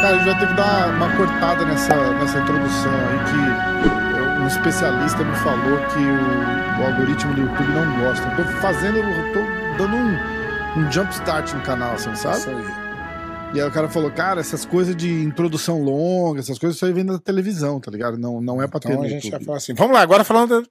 Cara, a gente vai ter que dar uma cortada nessa, nessa introdução aí que um especialista me falou que o, o algoritmo do YouTube não gosta. Eu tô fazendo, tô dando um, um jump start no canal, assim, sabe? Isso aí. E aí o cara falou, cara, essas coisas de introdução longa, essas coisas, isso aí vem da televisão, tá ligado? Não, não é pra ter Então a gente YouTube. falar assim. Vamos lá, agora falando. da-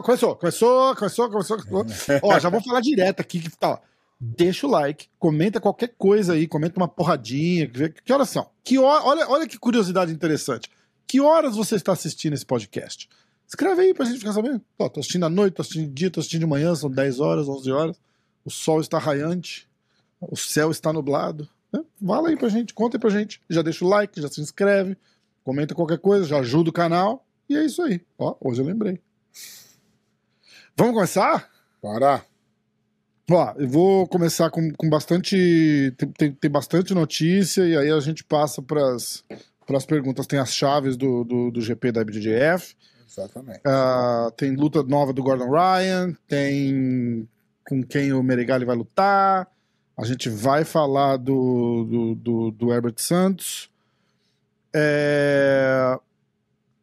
Começou, começou, começou, começou. começou. Ó, já vou falar direto aqui que tá. ó. Deixa o like, comenta qualquer coisa aí, comenta uma porradinha. Que, que horas são? Que hora, olha, olha que curiosidade interessante. Que horas você está assistindo esse podcast? Escreve aí pra gente ficar sabendo. Ó, tô assistindo à noite, tô assistindo de dia, tô assistindo de manhã, são 10 horas, 11 horas. O sol está raiante, o céu está nublado. Né? Fala aí pra gente, conta aí pra gente. Já deixa o like, já se inscreve, comenta qualquer coisa, já ajuda o canal. E é isso aí. Ó, hoje eu lembrei. Vamos começar? Bora. Ó, eu vou começar com, com bastante. Tem, tem, tem bastante notícia e aí a gente passa para as perguntas. Tem as chaves do, do, do GP da IBJJF, Exatamente. ah, tem luta nova do Gordon Ryan, tem com quem o Meregali vai lutar. A gente vai falar do, do, do, do Herbert Santos. É,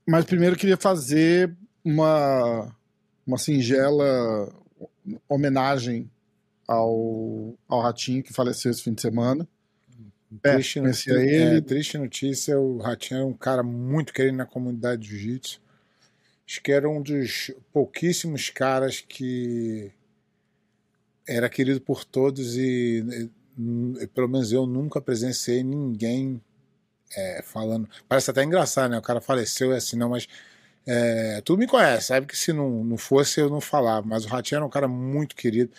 Mas primeiro eu queria fazer uma, uma singela homenagem ao, ao Ratinho que faleceu esse fim de semana. É, Triste, conhecia noti- ele. é, triste notícia: o Ratinho era um cara muito querido na comunidade de jiu-jitsu. Acho que era um dos pouquíssimos caras que era querido por todos e, e, pelo menos eu nunca presenciei ninguém é, falando. Parece até engraçado, né? O cara faleceu é assim, não, mas é, tu me conhece, sabe que se não, não fosse eu não falava, mas o Ratinho era um cara muito querido.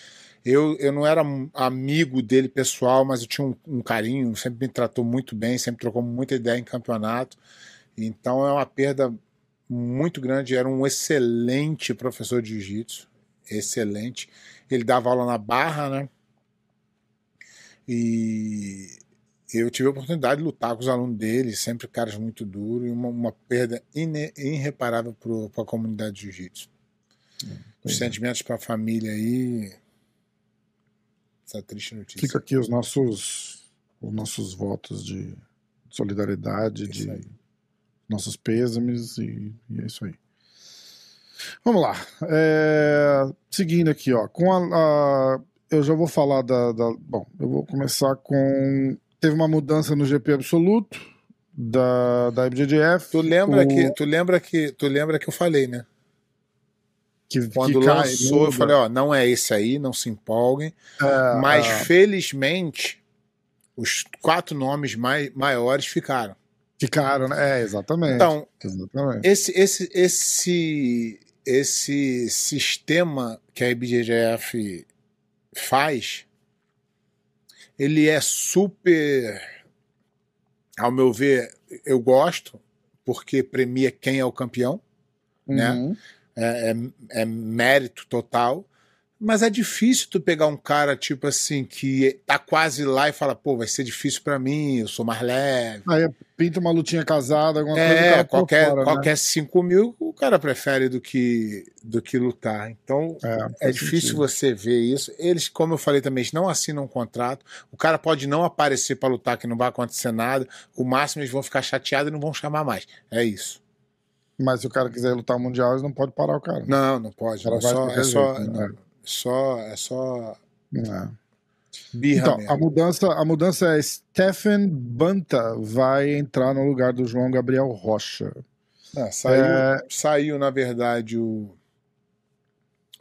Eu, eu não era amigo dele pessoal, mas eu tinha um, um carinho, sempre me tratou muito bem, sempre trocou muita ideia em campeonato. Então é uma perda muito grande. Era um excelente professor de jiu-jitsu, excelente. Ele dava aula na Barra, né? E eu tive a oportunidade de lutar com os alunos dele, sempre caras muito duros, e uma, uma perda ine- irreparável para a comunidade de jiu-jitsu. Os sentimentos para a família aí. Essa triste notícia. Fica aqui os nossos, os nossos votos de solidariedade, Isso de nossos pêsames e, e é isso aí. Vamos lá. É, seguindo aqui, ó, com a, a- eu já vou falar da, da- bom, eu vou começar com teve uma mudança no GP absoluto da da IBJJF. Tu lembra o- que tu lembra que tu lembra que eu falei, né? que, Quando que cai, lançou, eu muda. falei, ó, não é esse aí, não se empolguem. É, Mas é, felizmente os quatro nomes mai, maiores ficaram. ficaram, né? É, exatamente. Então, exatamente. esse esse esse esse sistema que a IBJJF faz, ele é super ao meu ver, eu gosto porque premia quem é o campeão. né? Uhum. é, é- é mérito total. Mas é difícil tu pegar um cara, tipo assim, que tá quase lá e fala, pô, vai ser difícil pra mim, eu sou mais leve. Aí pinta uma lutinha casada, alguma coisa. É, cara pula qualquer, fora, né? qualquer 5 mil o cara prefere do que, do que lutar. Então É, é difícil sentido. você ver isso. Eles, como eu falei também, eles não assinam um contrato. O cara pode não aparecer pra lutar, que não vai acontecer nada. O máximo eles vão ficar chateados e não vão chamar mais. É isso. Mas se o cara quiser lutar mundial, eles não podem parar o cara. Não, não pode. O cara É só, é só, jeito, né? Não, só, é só É. birra Então, mesmo. a mudança, a mudança é Stephen Banta vai entrar no lugar do João Gabriel Rocha. É, saiu, É. saiu, na verdade, o,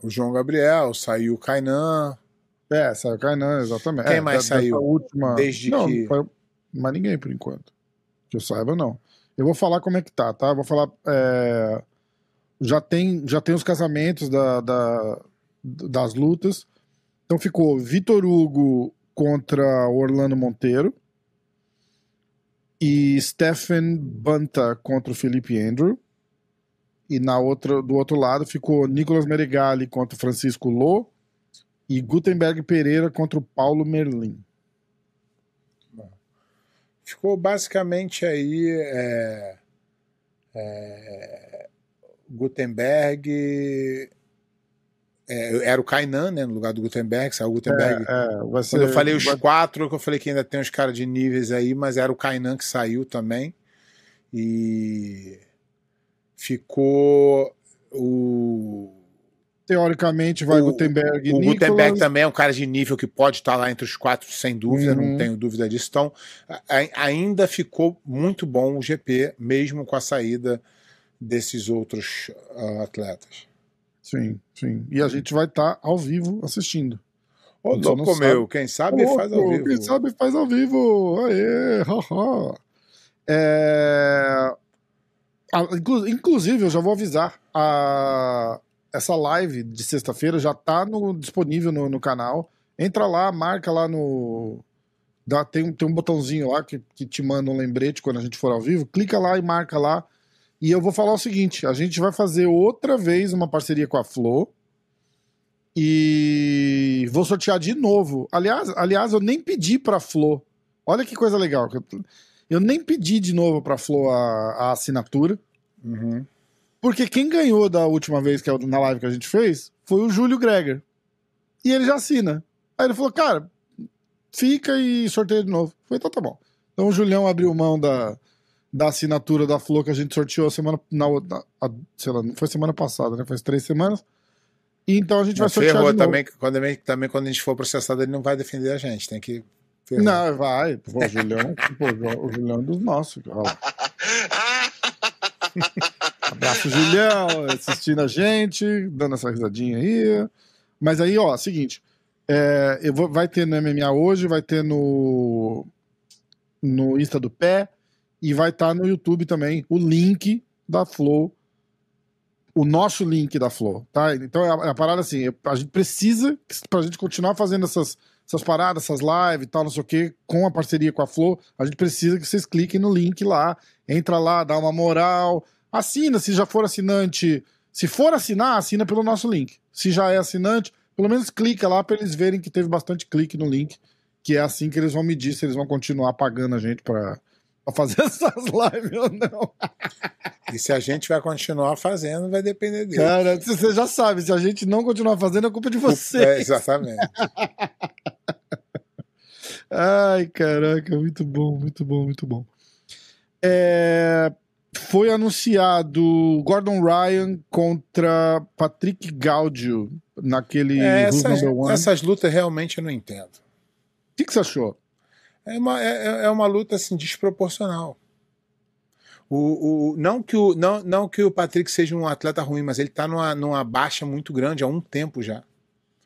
o João Gabriel, saiu o Kainan. É, saiu o Kainan, exatamente. Quem É, mais saiu? Última... Desde não, que- Não foi mais ninguém por enquanto. Que eu saiba, não. Eu vou falar como é que tá, tá? Eu vou falar. é, Já, tem, já tem os casamentos da, da- das lutas. Então ficou Vitor Hugo contra Orlando Monteiro. E Stephen Banta contra o Felipe Andrew. E na outra, do outro lado ficou Nicolas Merigali contra Francisco Lô. E Gutenberg Pereira contra o Paulo Merlin. Ficou basicamente aí é, É, Gutenberg. É, era o Kainan, né? No lugar do Gutenberg, saiu o Gutenberg. É, é, ser, Quando eu falei os quatro, eu falei que ainda tem uns caras de níveis aí, mas era o Kainan que saiu também. E ficou o teoricamente vai o, Gutenberg O Nicolas. Gutenberg também é um cara de nível que pode estar lá entre os quatro, sem dúvida, uhum. não tenho dúvida disso. Então, a, ainda ficou muito bom o GP, mesmo com a saída desses outros uh, atletas. Sim, sim. E a gente vai estar ao vivo assistindo. Ô, louco meu, quem sabe faz ao vivo. Quem sabe faz ao vivo. Aê, haha. É... Inclusive, eu já vou avisar. A essa live de sexta-feira já tá no, disponível no, no, canal. Entra lá, marca lá no. Dá, tem, tem um botãozinho lá que, que te manda um lembrete quando a gente for ao vivo. Clica lá e marca lá. E eu vou falar o seguinte: a gente vai fazer outra vez uma parceria com a Flo. E vou sortear de novo. Aliás, aliás eu nem pedi pra Flo. Olha que coisa legal. Eu nem pedi de novo pra Flo a, a assinatura. Uhum. Porque quem ganhou da última vez, que é na live que a gente fez, foi o Júlio Greger. E ele já assina. Aí ele falou, cara, fica e sorteia de novo. Foi então tá bom. Então o Julião abriu mão da, da assinatura da Flor que a gente sorteou semana. Na, na, sei lá, não foi semana passada, né? Faz três semanas. E então a gente vai sortear. Ferrou também quando, também, quando a gente for processado, ele não vai defender a gente. Tem que. Ferrou. Não, vai. Pô, o Julião, pô, o Julião é dos nossos. Abraço, Julião, assistindo a gente, dando essa risadinha aí. Mas aí, ó, seguinte. É, eu vou, vai ter no MMA hoje, vai ter no, no Insta do Pé e vai estar tá no YouTube também o link da Flow, o nosso link da Flow, tá? Então é a, é parada assim, a gente precisa, pra gente continuar fazendo essas, essas paradas, essas lives e tal, não sei o que, com a parceria com a Flow, a gente precisa que vocês cliquem no link lá, entra lá, dá uma moral, Assina se já for assinante. Se for assinar, assina pelo nosso link. Se já é assinante, pelo menos clica lá para eles verem que teve bastante clique no link, que é assim que eles vão medir se eles vão continuar pagando a gente para fazer essas lives ou não. E se a gente vai continuar fazendo, vai depender dele. Cara, você já sabe, se a gente não continuar fazendo, é culpa de você. É, exatamente. Ai, caraca, muito bom, muito bom, muito bom. É, foi anunciado Gordon Ryan contra Patrick Gaudio naquele é, essas, essas lutas realmente eu não entendo. O que, que, você achou? É uma, é, é uma luta assim, desproporcional. O, o, não, que o, não, não que o Patrick seja um atleta ruim, mas ele está numa, numa baixa muito grande há um tempo já.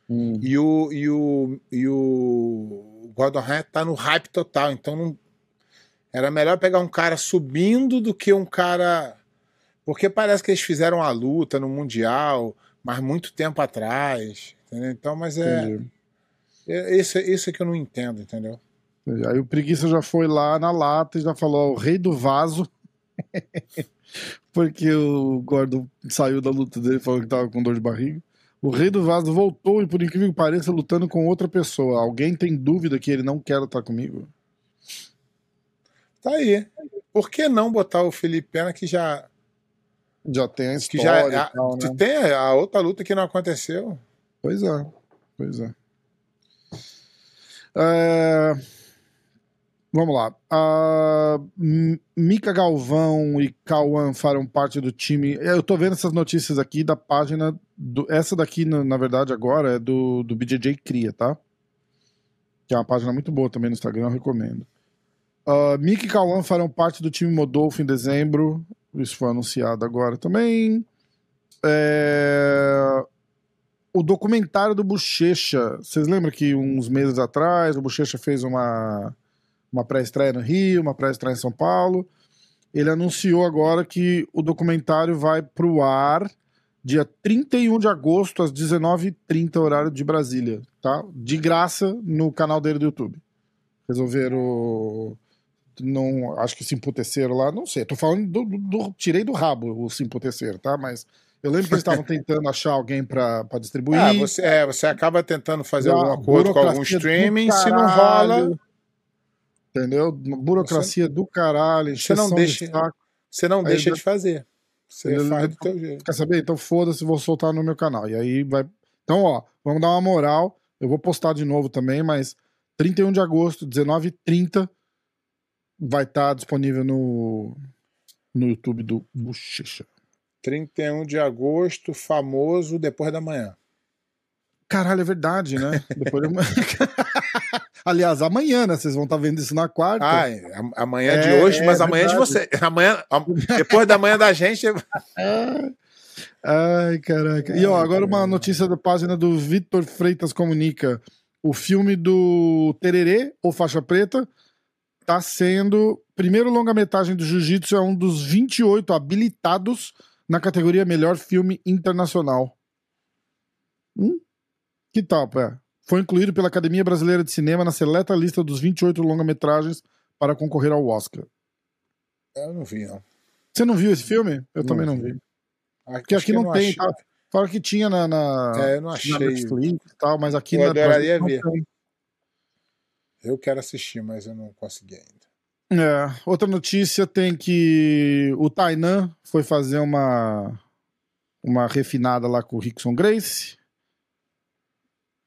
Hum. E, o, e, o, e o Gordon Ryan está no hype total, então não, era melhor pegar um cara subindo do que um cara. Porque parece que eles fizeram a luta no Mundial, mas muito tempo atrás. Entendeu? Então, mas é. é isso, isso é que eu não entendo, entendeu? Aí o Preguiça já foi lá na lata e já falou: o rei do vaso. Porque o Gordon saiu da luta dele falou que tava com dor de barriga. O rei do vaso voltou e, por incrível que pareça, lutando com outra pessoa. Alguém tem dúvida que ele não quer lutar comigo? Tá aí. Por que não botar o Felipe Pena que já. Já tem a história. Que já, é a, tal, né? Tem a outra luta que não aconteceu. Pois é. Pois é. é... Vamos lá. Uh, Mika Galvão e Cauã farão parte do time. Eu tô vendo essas notícias aqui da página. Do... Essa daqui, na verdade, agora é do, do BJJ Cria, tá? Que é uma página muito boa também no Instagram, eu recomendo. Uh, Mick e Cauã farão parte do time Modolfo em dezembro. Isso foi anunciado agora também. É... O documentário do Bochecha. Vocês lembram que uns meses atrás o Bochecha fez uma, uma pré-estreia no Rio, uma pré-estreia em São Paulo. Ele anunciou agora que o documentário vai pro ar dia 31 de agosto, às 19h30, horário de Brasília, tá? De graça no canal dele do YouTube. Resolveram não acho que se emputeceram lá, não sei. Tô falando do, do, do tirei do rabo o se emputeceram, tá? Mas eu lembro que eles estavam tentando achar alguém para distribuir. Ah, você, é, você acaba tentando fazer algum acordo com algum streaming, se não rola. Entendeu? Burocracia você, do caralho. Você não deixa. De Você não deixa de fazer. Você Ele- faz do teu jeito. Quer saber? Então foda-se, vou soltar no meu canal. E aí vai. Então, ó, vamos dar uma moral. Eu vou postar de novo também, mas 31 de agosto, 19h30, vai estar disponível no, no YouTube do Bochecha. 31 de agosto, famoso depois da manhã. Caralho, é verdade, né? Depois de... Aliás, amanhã, né? Vocês vão estar vendo isso na quarta. Ah, é, am- amanhã É, de hoje, é mas amanhã de verdade. você. Amanhã, am- depois da manhã da gente. Ai, Ai, caraca. E ó, agora uma notícia da página do Vitor Freitas Comunica. O filme do Tererê, ou Faixa Preta, tá sendo. Primeiro longa-metragem do Jiu-Jitsu é um dos 28 habilitados na categoria Melhor Filme Internacional. Hum? Que tal, pé? Foi incluído pela Academia Brasileira de Cinema na seleta lista dos 28 longa-metragens para concorrer ao Oscar. Eu não vi, não. Você não viu esse filme? Eu Não também não vi. vi. Porque Porque aqui não tem, tá? Fala que tinha na, na, É, eu não na achei. Netflix e tal, mas aqui Eu na adoraria não ver. tem. Eu quero assistir, mas eu não consegui ainda. É, outra notícia tem que o Tainan foi fazer uma uma refinada lá com o Rickson Grace.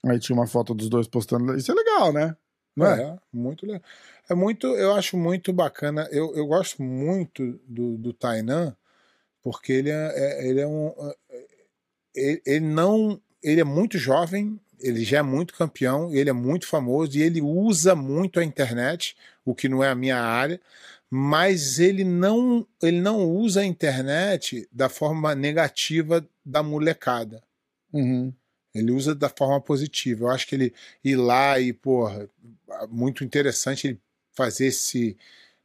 Aí tinha uma foto dos dois postando. Isso é legal, né? Não é? É, muito legal. É muito, eu acho muito bacana. Eu, eu gosto muito do, do Tainan, porque ele é, é- ele é um. é- Ele, ele não. Ele é muito jovem, ele já é muito campeão, ele é muito famoso e ele usa muito a internet, o que não é a minha área, mas ele não, ele não usa a internet da forma negativa da molecada. Uhum. Ele usa da forma positiva. Eu acho que ele ir lá e, porra, muito interessante ele fazer esse,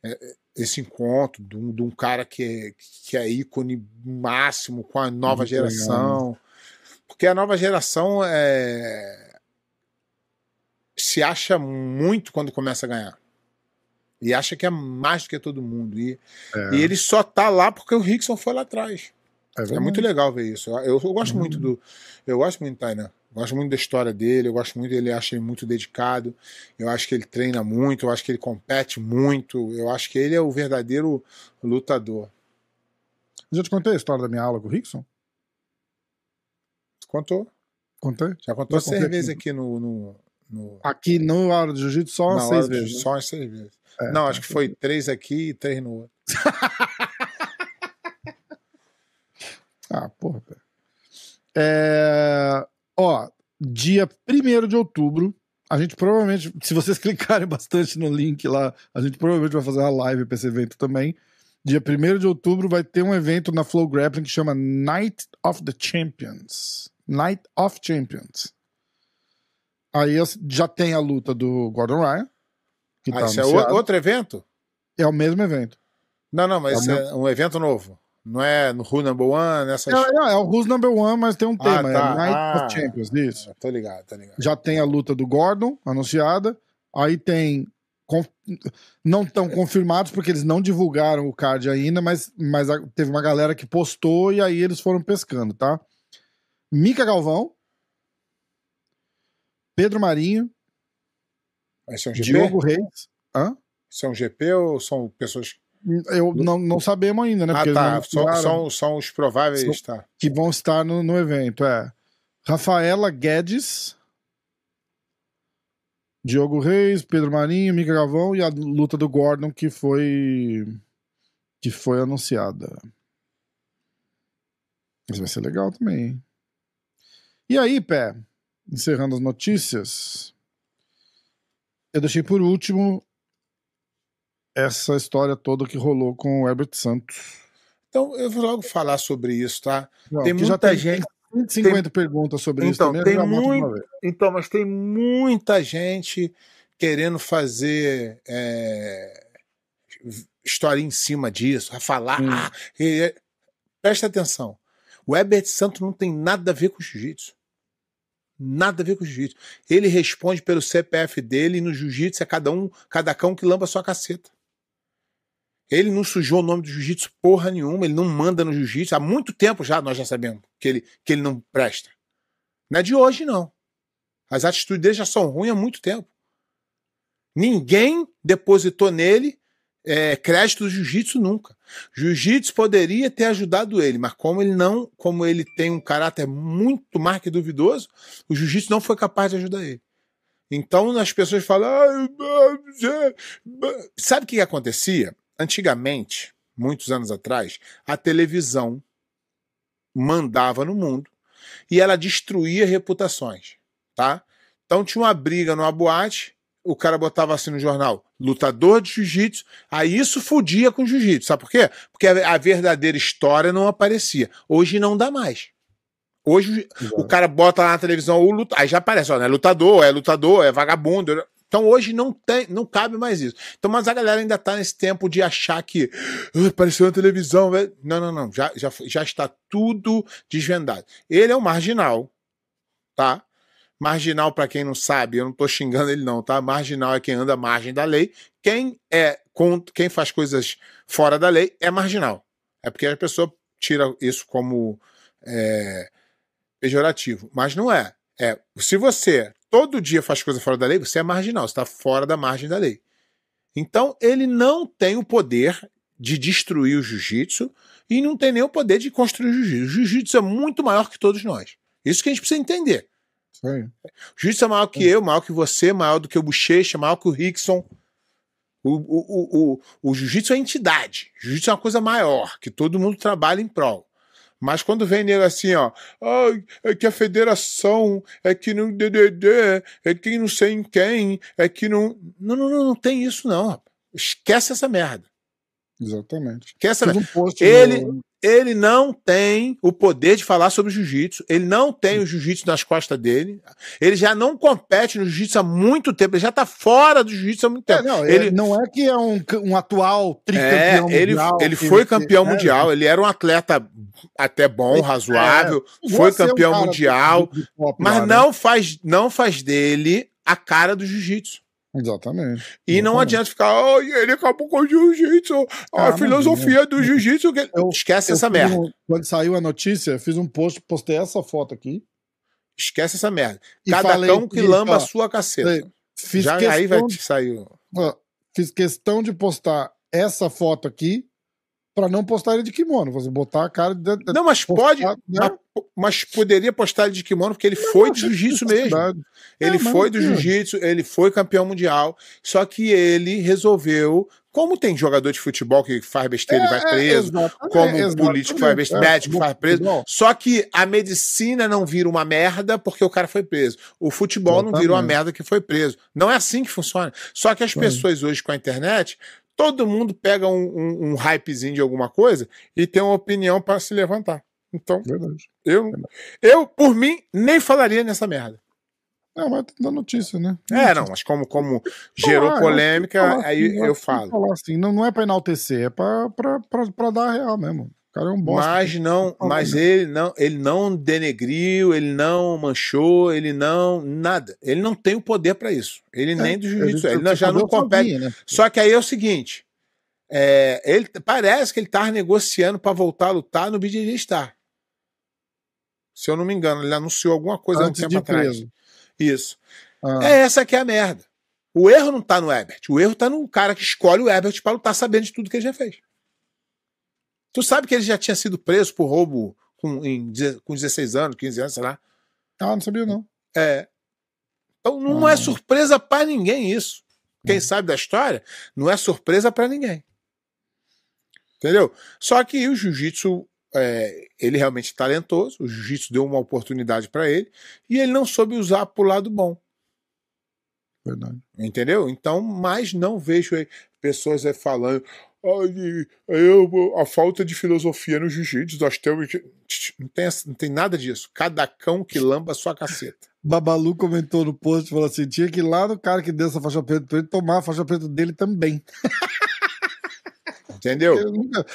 eh, esse encontro de um, de um cara que é, que é ícone máximo com a nova Muito legal, geração. Porque a nova geração é... se acha muito quando começa a ganhar. E acha que é mais do que todo mundo. E, É, e ele só tá lá porque o Rickson foi lá atrás. É verdade. muito legal ver isso. Eu, eu gosto Uhum. muito do. Eu gosto muito do Tainan. Gosto muito da história dele, eu gosto muito dele, acho ele muito dedicado. Eu acho que ele treina muito, eu acho que ele compete muito. Eu acho que ele é o verdadeiro lutador. Já te contei a história da minha aula com o Rickson? Contou? Contei? Já contou Já seis vezes aqui. aqui no. no, no Aqui no Aula de Jiu-Jitsu só na seis hora de- vezes. né? Só as seis vezes. É, Não, tá. acho que foi três aqui e três no outro. Ah, porra. É... Ó, dia 1 de outubro, a gente provavelmente, se vocês clicarem bastante no link lá, a gente provavelmente vai fazer uma live pra esse evento também. Dia 1 de outubro vai ter um evento na Flow Grappling que chama Night of the Champions. Night of Champions. Aí já tem a luta do Gordon Ryan. Que Ah, tá isso é anunciado. o- outro evento? É o mesmo evento. Não, não, mas É é um evento novo. Não é no Who Number One, nessas. É, é, é o Who's Number One, mas tem um Ah, tema. tá. É Night Ah. of Champions, isso. Tô ligado, tô ligado. já tem a luta do Gordon anunciada. Aí tem. Não estão confirmados porque eles não divulgaram o card ainda, mas, mas teve uma galera que postou e aí eles foram pescando, tá? Mica Galvão, Pedro Marinho, isso é um GP? Diogo Reis. Hã? Isso é um GP ou são pessoas. Eu não, não sabemos ainda, né? ah, tá. São, mostraram são, são os prováveis. São- Tá. que vão estar no, no evento. É Rafaela Guedes, Diogo Reis, Pedro Marinho, Mica Galvão e a luta do Gordon que foi que foi anunciada. Isso vai ser legal também. hein? E aí, Pé, encerrando as notícias, eu deixei por último essa história toda que rolou com o Herbert Santos. Então, eu vou logo falar sobre isso, tá? Não, Tem que já muita tem gente. 150 perguntas sobre isso Então, também. eu tem muito-. Então, mas tem muita gente querendo fazer é, história em cima disso, a falar. Hum. e- presta atenção. O Herbert Santos não tem nada a ver com jiu-jitsu. Nada a ver com jiu-jitsu. Ele responde pelo CPF dele e no jiu-jitsu é cada um, cada cão que lamba a sua caceta. Ele não sujou o nome do jiu-jitsu porra nenhuma, ele não manda no jiu-jitsu. Há muito tempo já nós já sabemos que ele, que ele não presta. Não é de hoje, não. As atitudes dele já são ruins há muito tempo. Ninguém depositou nele é, crédito do jiu-jitsu nunca. Jiu-jitsu poderia ter ajudado ele, mas como ele não, como ele tem um caráter muito mais que duvidoso, o jiu-jitsu não foi capaz de ajudar ele. Então as pessoas falam. Sabe o que acontecia? Antigamente, muitos anos atrás, a televisão mandava no mundo e ela destruía reputações, tá? Então tinha uma briga numa boate, o cara botava assim no jornal, lutador de jiu-jitsu, aí isso fudia com jiu-jitsu, sabe por quê? Porque a verdadeira história não aparecia. Hoje não dá mais. Hoje Exato. o cara bota lá na televisão o lut... aí já aparece, ó, é lutador, é lutador, é vagabundo. Então hoje não tem, não cabe mais isso. Então, mas a galera ainda tá nesse tempo de achar que uh, apareceu na televisão. Não, não, não. Já, já, já está tudo desvendado. Ele é um marginal, tá? Marginal, para quem não sabe, eu não tô xingando ele, não, tá? Marginal é quem anda à margem da lei. Quem é quem faz coisas fora da lei é marginal. É porque a pessoa tira isso como é, pejorativo. Mas não é. É, se você todo dia faz coisa fora da lei, você é marginal, você está fora da margem da lei. Então, ele não tem o poder de destruir o jiu-jitsu e não tem nem o poder de construir o jiu-jitsu. O jiu-jitsu é muito maior que todos nós. Isso que a gente precisa entender. Sim. O jiu-jitsu é maior que eu, maior que você, maior do que o Bochecha, maior que o Rickson. O, o, o, o, o jiu-jitsu é entidade. O jiu-jitsu é uma coisa maior, que todo mundo trabalha em prol. Mas quando vem nele assim, ó, é que a federação, é que no DDD, é que não sei em quem, é que não. Não, não, não, não tem isso, não. Esquece essa merda. Exatamente. Esquece essa merda. Um ele, no ele não tem o poder de falar sobre jiu-jitsu, ele não tem o jiu-jitsu nas costas dele, ele já não compete no jiu-jitsu há muito tempo, ele já tá fora do jiu-jitsu há muito tempo. É, não, ele não é que é um, um atual tricampeão é, ele, mundial. Ele foi campeão mundial, ele era um atleta até bom, razoável, é, foi campeão mundial, mas lá, não, né? faz, não faz dele a cara do jiu-jitsu. Exatamente. E não adianta ficar, oh, ele acabou com o jiu-jitsu, a ah, filosofia do jiu-jitsu. Esquece eu essa merda. Um, quando saiu a notícia, fiz um post, postei essa foto aqui. Esquece essa merda. Cada falei, cão que lamba a sua caceta. Fiz Já aí vai te sair. Fiz questão de postar essa foto aqui para não postar ele de kimono, você botar a cara de, Não, mas pode, né? mas, mas, poderia postar ele de kimono porque ele não, foi de jiu-jitsu mesmo. Ele é, foi do jiu-jitsu, ele foi campeão mundial, só que ele resolveu como tem jogador de futebol que faz besteira é, e vai é, preso, é, como político que faz besteira, médico faz preso. Só que a medicina não vira uma merda porque o cara foi preso. O futebol não vira uma merda que foi preso. Não é assim que funciona. Só que as pessoas hoje com a internet todo mundo pega um, um, um hypezinho de alguma coisa e tem uma opinião para se levantar. Então, Verdade. Eu, Verdade. eu, por mim, nem falaria nessa merda. É, mas da notícia, né? É, não, mas como, como gerou ah, polêmica, aí assim, eu falo. Falar assim, não, não é para enaltecer, é para dar a real mesmo cara é um bosta. Mas não, mas ele não, ele não denegriu, ele não manchou, ele não nada. Ele não tem o poder para isso. Ele é, nem do jiu-jitsu, ele, ele já não compete. Sozinha, né? Só que aí é o seguinte, é, ele parece que ele tá negociando para voltar a lutar no BJJ Star. Se eu não me engano, ele anunciou alguma coisa Antes um tempo atrás. Preso. Isso. Ah. É essa que é a merda. O erro não tá no Herbert, o erro tá no cara que escolhe o Herbert para lutar sabendo de tudo que ele já fez. Tu sabe que ele já tinha sido preso por roubo com, em, com 16 anos, 15 anos, sei lá. Ah, não sabia não. É. Então não é ah. é surpresa para ninguém isso. Quem sabe da história, não é surpresa para ninguém. Entendeu? Só que o jiu-jitsu, é, ele realmente é talentoso, o jiu-jitsu deu uma oportunidade para ele e ele não soube usar pro lado bom. Verdade. Entendeu? Então, mas não vejo pessoas falando, eu, a falta de filosofia no jiu-jitsu, nós temos. Não tem, não tem nada disso. Cada cão que lamba a sua caceta. Babalu comentou no post, falou assim: tinha que ir lá no cara que deu essa faixa preta pra ele tomar a faixa preta dele também. Entendeu? Ele nunca,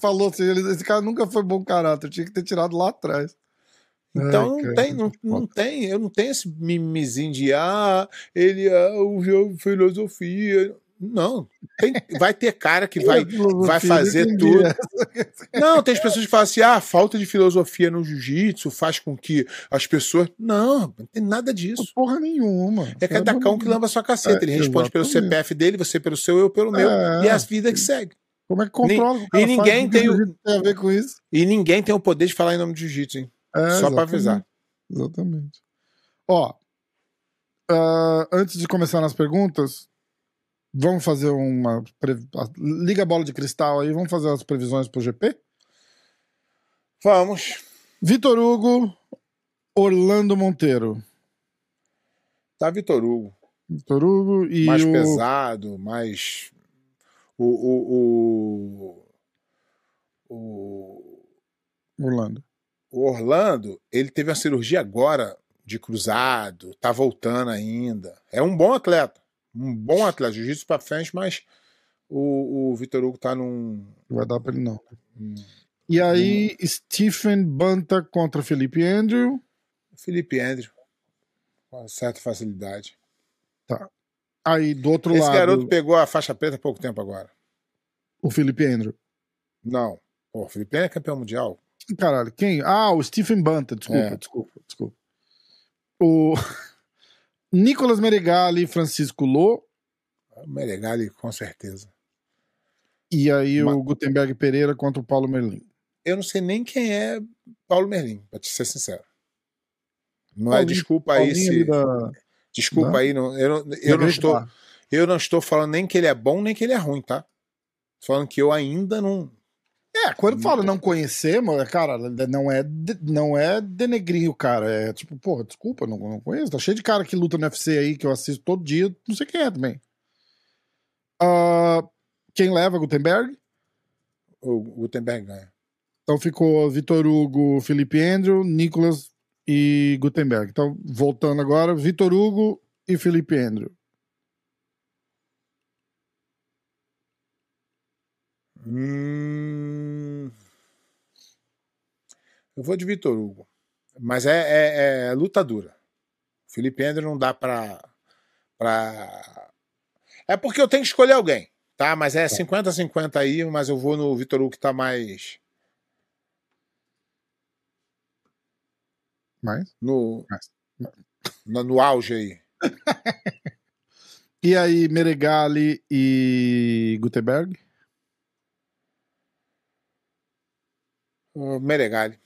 falou assim: esse cara nunca foi bom caráter, tinha que ter tirado lá atrás. Então Ai, não tem, não, não tem, eu não tenho esse mimizinho de ah, ele é o filosofia. Não, tem, vai ter cara que vai, vai fazer tudo. Não, tem as pessoas que falam assim: ah, a falta de filosofia no jiu-jitsu faz com que as pessoas. Não, não tem nada disso. Porra nenhuma. É cada cão que lamba sua caceta. Ele é, responde pelo CPF dele, você pelo seu, eu pelo meu. E é a vida que segue. Como é que controla? E ninguém tem, o... tem a ver com isso. E ninguém tem o poder de falar em nome do jiu-jitsu, hein? É, Só para avisar. Exatamente. Ó, uh, antes de começar nas perguntas, Vamos fazer uma. Liga a bola de cristal aí, vamos fazer as previsões pro GP? Vamos. Vitor Hugo, Orlando Monteiro. Tá Vitor Hugo. Vitor Hugo e. Mais o... pesado, mais. O. O. O. o... Orlando. O Orlando, ele teve uma cirurgia agora de cruzado, tá voltando ainda. É um bom atleta um bom atleta, jiu-jitsu pra frente, mas o, o Vitor Hugo tá num. Não vai dar pra ele, não. Hum. E aí, hum. Stephen Banta contra Felipe Andrew. Felipe Andrew. Com certa facilidade. Tá. Aí, do outro Esse lado. Esse garoto pegou a faixa preta há pouco tempo agora. O Felipe Andrew. Não. Pô, o Felipe Andrew é campeão mundial. Caralho, quem? Ah, o Stephen Banta. Desculpa, é. desculpa, desculpa. O. Nicolas Meregali e Francisco Lô. Meregali, com certeza. E aí o Gutenberg Pereira contra o Paulo Merlin. Eu não sei nem quem é Paulo Merlin, pra te ser sincero. Não é Paulinho, é desculpa aí se. Da... Desculpa da... aí, não, eu, não, eu não estou. Eu não estou falando nem que ele é bom nem que ele é ruim, tá? Falando que eu ainda não, é, quando fala não conhecer, mano, cara, não é, não é denegrir o cara. É tipo, porra, desculpa, não, não conheço. Tá cheio de cara que luta no UFC aí, que eu assisto todo dia, não sei quem é também. Uh, quem leva, Gutenberg? O Gutenberg ganha. Então ficou Vitor Hugo, Felipe Andrew, Nicolas e Gutenberg. Então, voltando agora, Vitor Hugo e Felipe Andrew. Hum... Eu vou de Vitor Hugo. Mas é, é, é luta dura. Felipe Ender não dá pra, pra. É porque eu tenho que escolher alguém, tá? Mas é 50-50 tá. aí, mas eu vou no Vitor Hugo que tá mais. Mais? No, mais. No, no auge aí. e aí, Meregali e Gutenberg? o Meregali.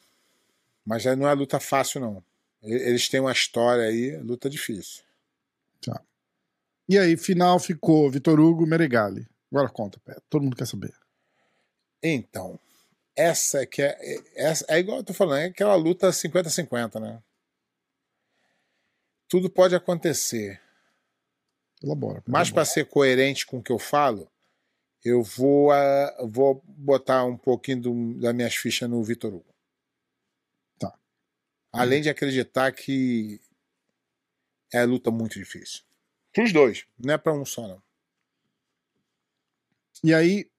Mas não é luta fácil, não. Eles têm uma história aí, luta difícil. Tá. E aí, final ficou Vitor Hugo Meregali. Agora conta, Pé. Todo mundo quer saber. Então, essa que é. Essa, é igual eu tô falando, é aquela luta 50-50, né? Tudo pode acontecer. Elabora. Mas para ser coerente com o que eu falo, eu vou, uh, vou botar um pouquinho do, das minhas fichas no Vitor Hugo. Além de acreditar que é luta muito difícil. Para os dois, não é para um só, não. E aí,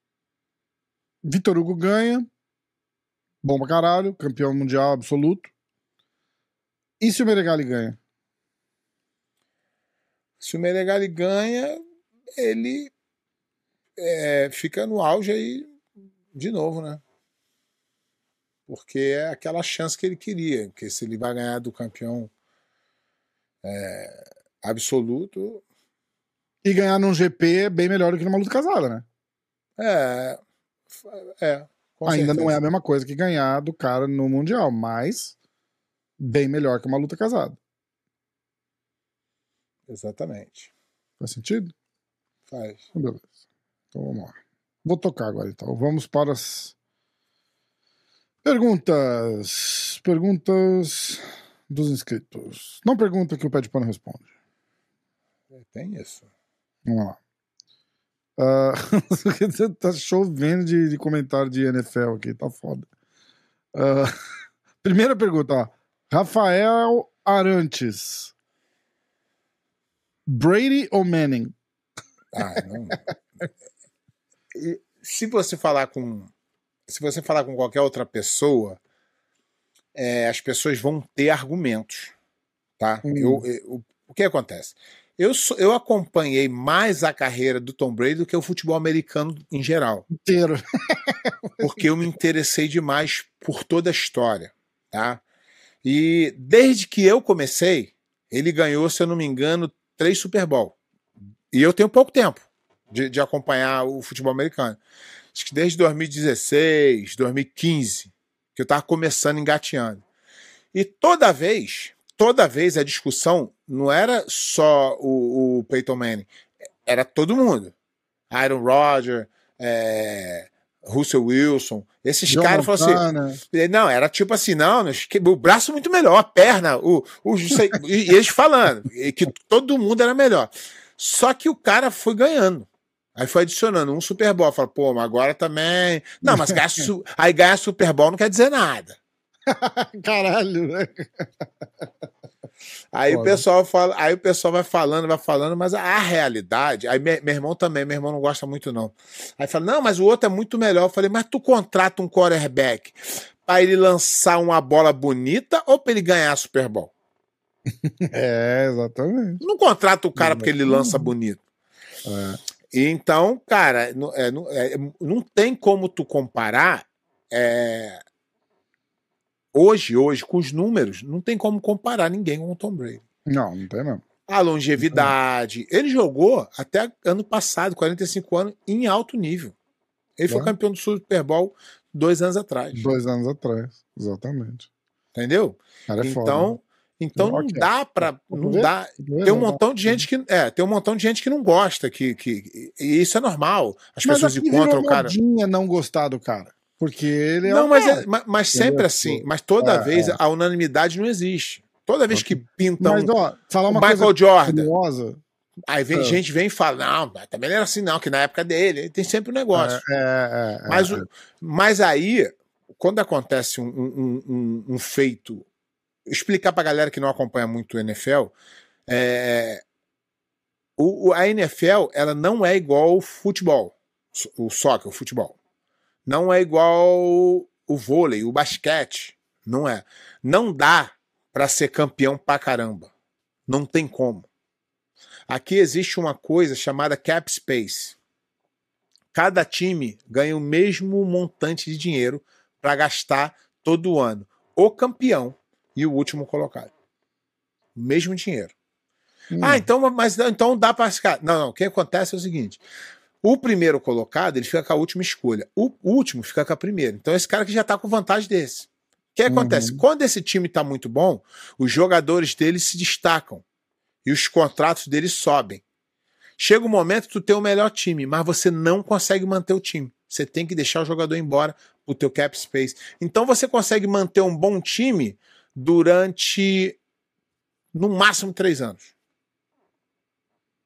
Vitor Hugo ganha. Bom pra caralho, campeão mundial absoluto. E se o Meregali ganha? Se o Meregali ganha, ele é, fica no auge aí de novo, né? Porque é aquela chance que ele queria, porque se ele vai ganhar do campeão é, absoluto. E ganhar num GP é bem melhor do que numa luta casada, né? É. É. Ainda certeza. não é a mesma coisa que ganhar do cara no Mundial, mas bem melhor que uma luta casada. Exatamente. Faz sentido? Faz. Beleza. Então vamos lá. Vou tocar agora então. Vamos para as perguntas. Perguntas dos inscritos. Não pergunta que o Pé de Pano responde. É, tem isso. Vamos lá. Uh, tá chovendo de, de comentário de NFL aqui, tá foda. Uh, primeira pergunta, ó. Rafael Arantes. Brady ou Manning? Ah, não. se você falar com se você falar com qualquer outra pessoa, é, as pessoas vão ter argumentos, tá? Hum. Eu, eu, o que acontece? Eu, sou, eu acompanhei mais a carreira do Tom Brady do que o futebol americano em geral. Inteiro. porque eu me interessei demais por toda a história, tá? E desde que eu comecei, ele ganhou, se eu não me engano, três Super Bowl. E eu tenho pouco tempo de, de acompanhar o futebol americano. Acho que desde 2016, 2015, que eu estava começando engateando. E toda vez, toda vez a discussão não era só o, o Peyton Manning, era todo mundo. Aaron Rodgers, é, Russell Wilson, esses John caras falaram assim. Não, era tipo assim, não, o braço muito melhor, a perna, o, o e eles falando que todo mundo era melhor. Só que o cara foi ganhando. Aí foi adicionando um Super Bowl. Fala, pô, mas agora também. Não, mas ganhar, aí ganhar Super Bowl não quer dizer nada. Caralho, né? Aí o pessoal fala, aí o pessoal vai falando, vai falando, mas a, realidade, aí meu, meu, irmão também, meu irmão não gosta muito não. Aí fala: "Não, mas o outro é muito melhor". Eu falei: "Mas tu contrata um quarterback para ele lançar uma bola bonita ou para ele ganhar Super Bowl?" É, exatamente. Não contrata o cara porque ele lança bonito. É. Então, cara, não, é, não, é, não tem como tu comparar é, hoje, hoje, com os números, não tem como comparar ninguém com o Tom Brady. Não, não tem mesmo. A longevidade. Ele jogou até ano passado, 45 anos, em alto nível. Ele foi campeão do Super Bowl dois anos atrás. Dois anos atrás, exatamente. Entendeu? Cara, é então, foda, né? Então não, dá para não dá. Tem um montão de gente que é, tem um montão de gente que não gosta, que, que e isso é normal. As Mas pessoas encontram o cara. não gostar do cara. Porque ele é Não, mas, é, mas, mas, sempre assim. Mas toda é, vez é. a unanimidade não existe. Toda vez que pintam mas, ó, falar uma Michael coisa Jordan. Curiosa. Aí vem é. gente vem e fala, não, também não era assim, não, que na época dele, tem sempre um negócio. É, é, é mas, mas aí, quando acontece um, um, um, um feito, explicar pra galera que não acompanha muito o NFL, é, o, a NFL ela não é igual ao futebol, o soccer, o futebol. Não é igual o vôlei, o basquete. Não é. Não dá para ser campeão pra caramba. Não tem como. Aqui existe uma coisa chamada cap space. Cada time ganha o mesmo montante de dinheiro para gastar todo ano. O campeão e o último colocado. O mesmo dinheiro. Hum. Ah, então, mas então dá para ficar. Não, não. O que acontece é o seguinte: o primeiro colocado, ele fica com a última escolha. O último fica com a primeira. Então, esse cara que já está com vantagem desse. O que uhum. acontece? Quando esse time está muito bom, os jogadores dele se destacam e os contratos deles sobem. Chega um momento que tu tem o melhor time, mas você não consegue manter o time. Você tem que deixar o jogador embora o teu cap space. Então você consegue manter um bom time durante no máximo três anos.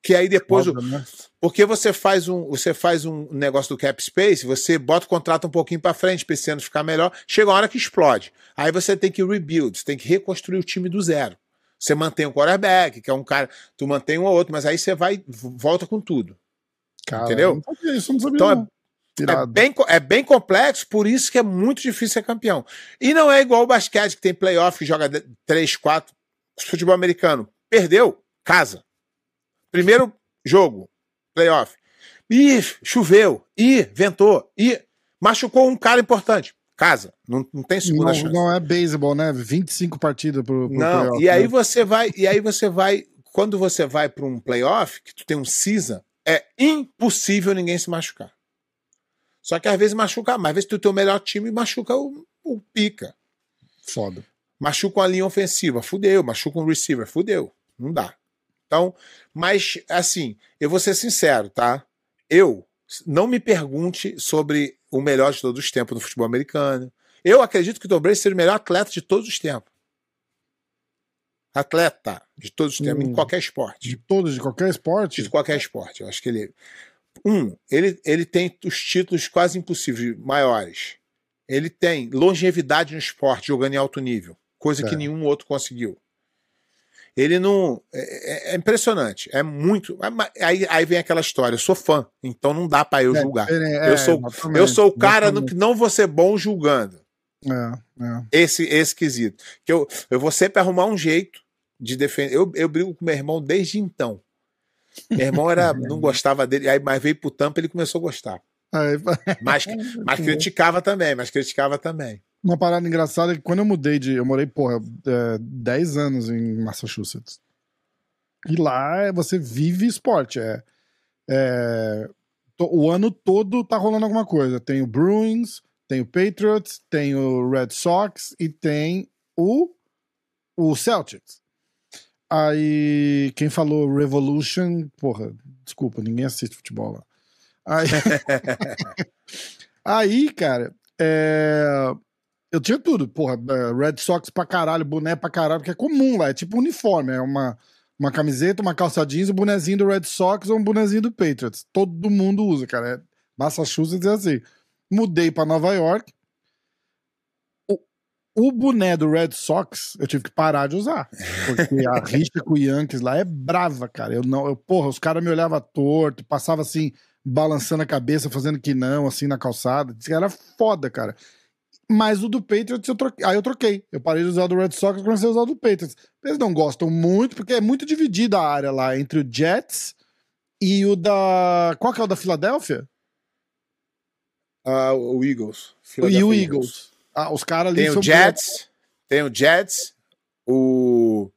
Que aí depois Óbvio, né? porque você faz um você faz um negócio do cap space você bota o contrato um pouquinho para frente para esse ano ficar melhor chega uma hora que explode. Aí você tem que rebuild você tem que reconstruir o time do zero. Você mantém o quarterback que é um cara tu mantém um ou outro mas aí você vai volta com tudo. Cara, entendeu? isso, então. É, é bem, é bem complexo, por isso que é muito difícil ser campeão. E não é igual o basquete, que tem playoff, que joga 3, 4. Futebol americano. Perdeu, casa. Primeiro jogo, playoff. Ih, choveu. Ih, ventou. Ih, machucou um cara importante. Casa. Não, não tem segunda não, chance. Não é beisebol, né? 25 partidas pro, pro Não, playoff, e aí né? você vai, e aí você vai, quando você vai para um playoff, que tu tem um season, é impossível ninguém se machucar. Só que às vezes machuca, mas às vezes tu tem o melhor time e machuca o, o pica. Foda. Machuca uma linha ofensiva, fudeu. Machuca um receiver, fudeu. Não dá. Então, mas assim, eu vou ser sincero, tá? Eu não me pergunte sobre o melhor de todos os tempos no futebol americano. Eu acredito que o Tom Brady seja o melhor atleta de todos os tempos. Atleta de todos os tempos, hum, em qualquer esporte. De todos, de qualquer esporte? De qualquer esporte. Eu acho que ele. Um, ele, ele tem os títulos quase impossíveis, maiores. Ele tem longevidade no esporte, jogando em alto nível, coisa é. que nenhum outro conseguiu. Ele não. É, é, é impressionante. É muito. É, aí, aí vem aquela história. Eu sou fã, então não dá para eu é, julgar. Eu, sou, eu sou o cara no que não vou ser bom julgando. Esse, esse quesito. Que eu, eu vou sempre arrumar um jeito de defender. Eu, eu brigo com meu irmão desde então. Meu irmão era, não gostava dele, aí, mas veio pro Tampa ele começou a gostar. Aí, Mas, mas criticava também, mas criticava também. uma parada engraçada é que quando eu mudei de. Eu morei, porra, é, 10 anos em Massachusetts. E lá é- você vive esporte. É, é, to- o ano todo tá rolando alguma coisa. Tem o Bruins, tem o Patriots, tem o Red Sox e tem o, o Celtics. Aí, quem falou Revolution, porra, desculpa, ninguém assiste futebol lá. Aí, aí cara, é, eu tinha tudo, porra, é, Red Sox pra caralho, boné pra caralho, porque é comum lá, é tipo uniforme, é uma, uma camiseta, uma calça jeans, um bonezinho do Red Sox ou um bonezinho do Patriots. Todo mundo usa, cara. É, Massachusetts é assim. Mudei pra Nova York. O, boné do Red Sox eu tive que parar de usar. Porque a rixa com o Yankees lá é brava, cara. Eu não, eu, porra, os caras me olhavam torto, passava assim, balançando a cabeça, fazendo que não, assim, na calçada. Era foda, cara. Mas o do Patriots eu troquei. Aí eu troquei. Eu parei de usar o do Red Sox e comecei a usar o do Patriots. Eles não gostam muito, porque é muito dividida a área lá entre o Jets e o da. Qual que é o da Filadélfia? Ah, o Eagles. E o Eagles. Ah, os caras ali Tem o Jets, tem o Jets, o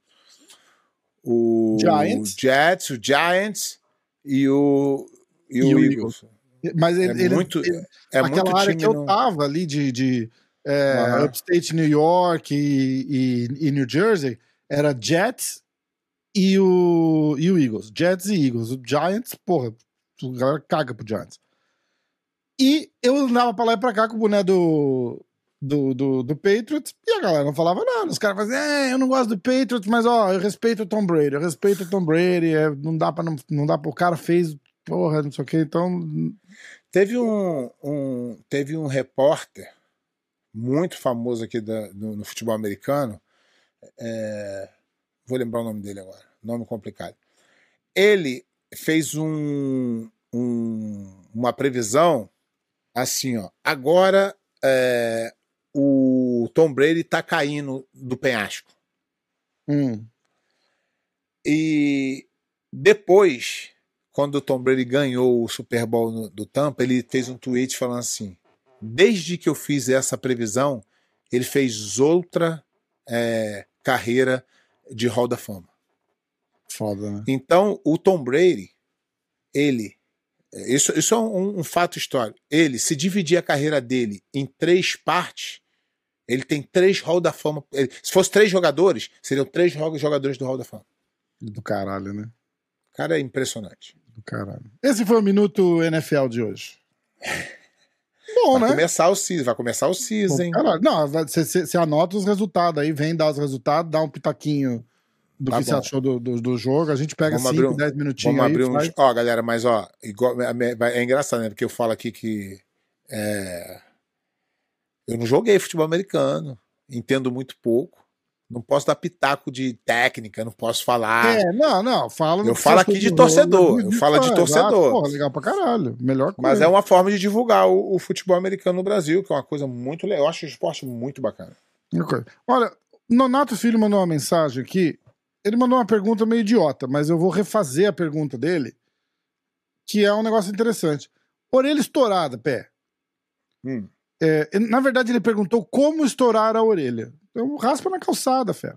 o Giants. Jets, o Giants e o e o, E o Eagles. Mas É ele, ele- muito ele- é aquela muito área que eu tava ali de, de é, Aham. Upstate New York e, e, e New Jersey era Jets e o, e o Eagles. Jets e Eagles. O Giants, porra, o galera caga pro Giants. E eu andava pra lá e pra cá com o boné do, do, do, do Patriots e a galera não falava nada. Os caras faziam, é, eu não gosto do Patriots, mas ó, eu respeito o Tom Brady, eu respeito o Tom Brady, é, não dá pra, não, não dá pra, o cara fez, porra, não sei o que, então Teve um, um- teve um repórter muito famoso aqui da- no, no futebol americano. é, vou lembrar o nome dele agora. Nome complicado. Ele fez um, um- uma previsão assim, ó. Agora é, o Tom Brady tá caindo do penhasco. hum, E depois, quando o Tom Brady ganhou o Super Bowl no- do Tampa, ele fez um tweet falando assim: desde que eu fiz essa previsão, ele fez outra é, carreira de Hall da Fama. foda, né? Então, o Tom Brady, ele. Isso, isso é um, um fato histórico. Ele, se dividir a carreira dele em três partes, ele tem três Hall da Fama. Ele- se fosse três jogadores, seriam três jo- jogadores do Hall da Fama. Do caralho, né? O cara é impressionante. Do caralho. Esse foi o Minuto NFL de hoje. Bom, Vai né? começar o season, vai começar o Bom, season. caralho. Não, você anota os resultados aí, vem dar os resultados, dá um pitaquinho do Tá que você achou do, do, do jogo. A gente pega Vamos abrir 5, um- 10 minutinhos Vamos aí. abrir uns. faz- Ó, galera, mas ó, igual, é, é engraçado, né? Porque eu falo aqui que é, eu não joguei futebol americano, entendo muito pouco. Não posso dar pitaco de técnica, não posso falar. É, não, não. Fala no Eu falo aqui de do torcedor, jogo, eu falo de exato, torcedor. Porra, legal pra caralho. Melhor coisa. Mas é uma forma de divulgar o, o futebol americano no Brasil, que é uma coisa muito legal. Eu acho o esporte muito bacana. Ok. Olha, Nonato Filho mandou uma mensagem aqui. Ele mandou uma pergunta meio idiota, mas eu vou refazer a pergunta dele, que é um negócio interessante. Orelha estourada, pé. Hum. É, na verdade, ele perguntou como estourar a orelha. Então, raspa na calçada, fé.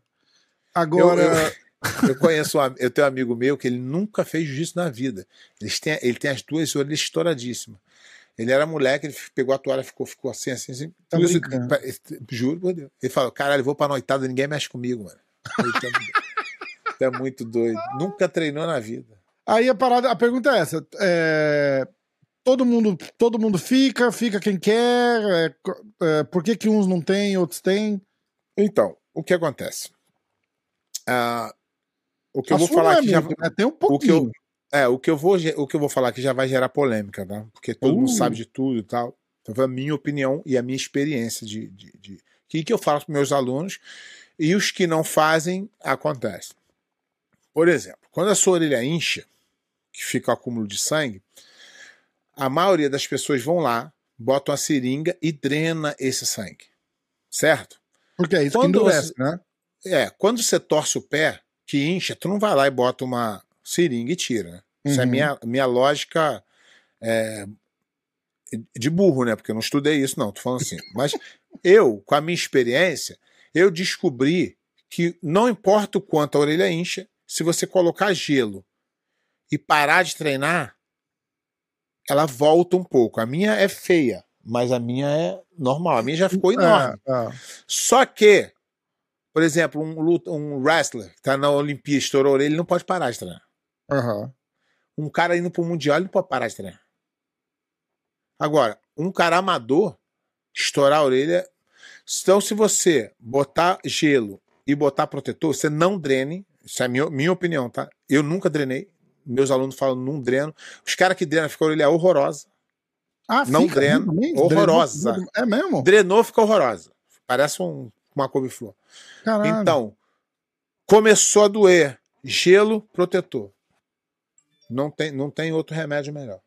Agora. Eu- Eu conheço, um eu tenho um amigo meu que ele nunca fez jiu-jitsu na vida. Eles têm, ele tem as duas orelhas estouradíssimas. Ele era moleque, ele pegou a toalha, ficou, ficou assim, assim, assim. Tá isso- juro por Deus. Ele falou, caralho, eu vou pra noitada, ninguém mexe comigo, mano. Ele tá, tá muito doido. Nunca treinou na vida. Aí a parada, a pergunta é essa: é, todo mundo, todo mundo fica, fica quem quer. é, é, por que, que uns não têm, outros têm? Então, o que acontece? Ah, o que eu vou falar é aqui já, né? Tem um o que pouquinho. eu, é, o que eu vou, o que eu vou falar aqui já vai gerar polêmica, tá? Porque todo mundo Uh. sabe de tudo e tal. Então, foi a minha opinião e a minha experiência de, de, de que, que eu falo para meus alunos e os que não fazem acontece. Por exemplo, quando a sua orelha incha, que fica o acúmulo de sangue, a maioria das pessoas vão lá, botam a seringa e drena esse sangue, certo? Porque é isso que Quando endurece, né? É, quando você torce o pé, que incha, tu não vai lá e bota uma seringa e tira, né? Isso é Uhum. minha, minha lógica é, de burro, né? Porque eu não estudei isso, não. Tô falando assim. Mas eu, com a minha experiência, eu descobri que não importa o quanto a orelha incha, se você colocar gelo e parar de treinar, ela volta um pouco. A minha é feia, mas a minha é normal. A minha já ficou enorme. É, é. Só que, por exemplo, um, luta- um wrestler que tá na Olimpíada, estourou a orelha, ele não pode parar de treinar. Aham. Um cara indo pro Mundial, ele não pode parar de treinar. Agora, um cara amador, estourar a orelha. Então, se você botar gelo e botar protetor, você não drene. Isso é a minha, minha opinião, tá? Eu nunca drenei. Meus alunos falam, não dreno. Os caras que drenam ficam a orelha horrorosa. Ah, Não fica dreno, também? horrorosa. Drenou- É mesmo? Drenou, fica horrorosa. Parece um, uma couve-flor. Então, começou a doer. Gelo, protetor. Não tem, não tem outro remédio melhor.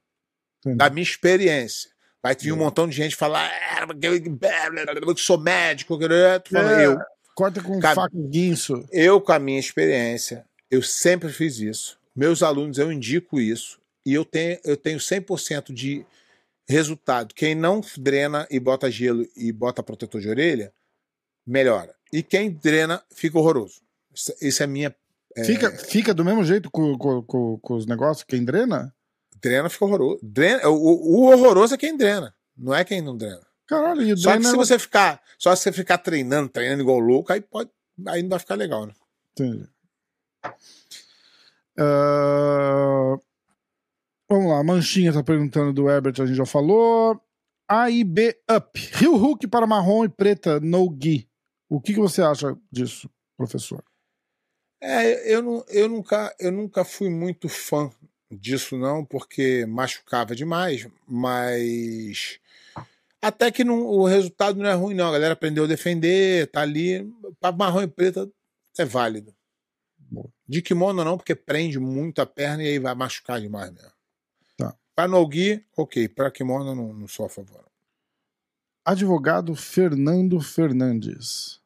Entendi. Da minha experiência. Vai vir um montão de gente falar, "Ah, porque eu sou médico, tu fala, É. eu, Corta com Cabe- faca guinso. eu, com a minha experiência, eu sempre fiz isso. Meus alunos, eu indico isso. E eu tenho, eu tenho 100% de resultado. Quem não drena e bota gelo e bota protetor de orelha, melhora. E quem drena, fica horroroso. Isso, é minha. é, Fica, fica do mesmo jeito com, com, com, com os negócios, quem drena? Drena fica horroroso. Drena, o, o horroroso é quem drena, não é quem não drena. Caralho, e Só que se é- você ficar, só se você ficar treinando, treinando igual louco, aí pode, aí não vai ficar legal, né? Entendi. Ah, Vamos lá, Manchinha tá perguntando do Herbert, a gente já falou. A e B Up. Rio Hulk para marrom e preta no Gui. O que, que você acha disso, professor? É, eu, não, eu, nunca, eu nunca fui muito fã disso, não, porque machucava demais, mas até que não, o resultado não é ruim, não. A galera aprendeu a defender, tá ali. Pra marrom e preta é válido. De kimono não, porque prende muito a perna e aí vai machucar demais mesmo. Tá. Pra no-gi, ok. Pra kimono, não, não sou a favor. Advogado Fernando Fernandes.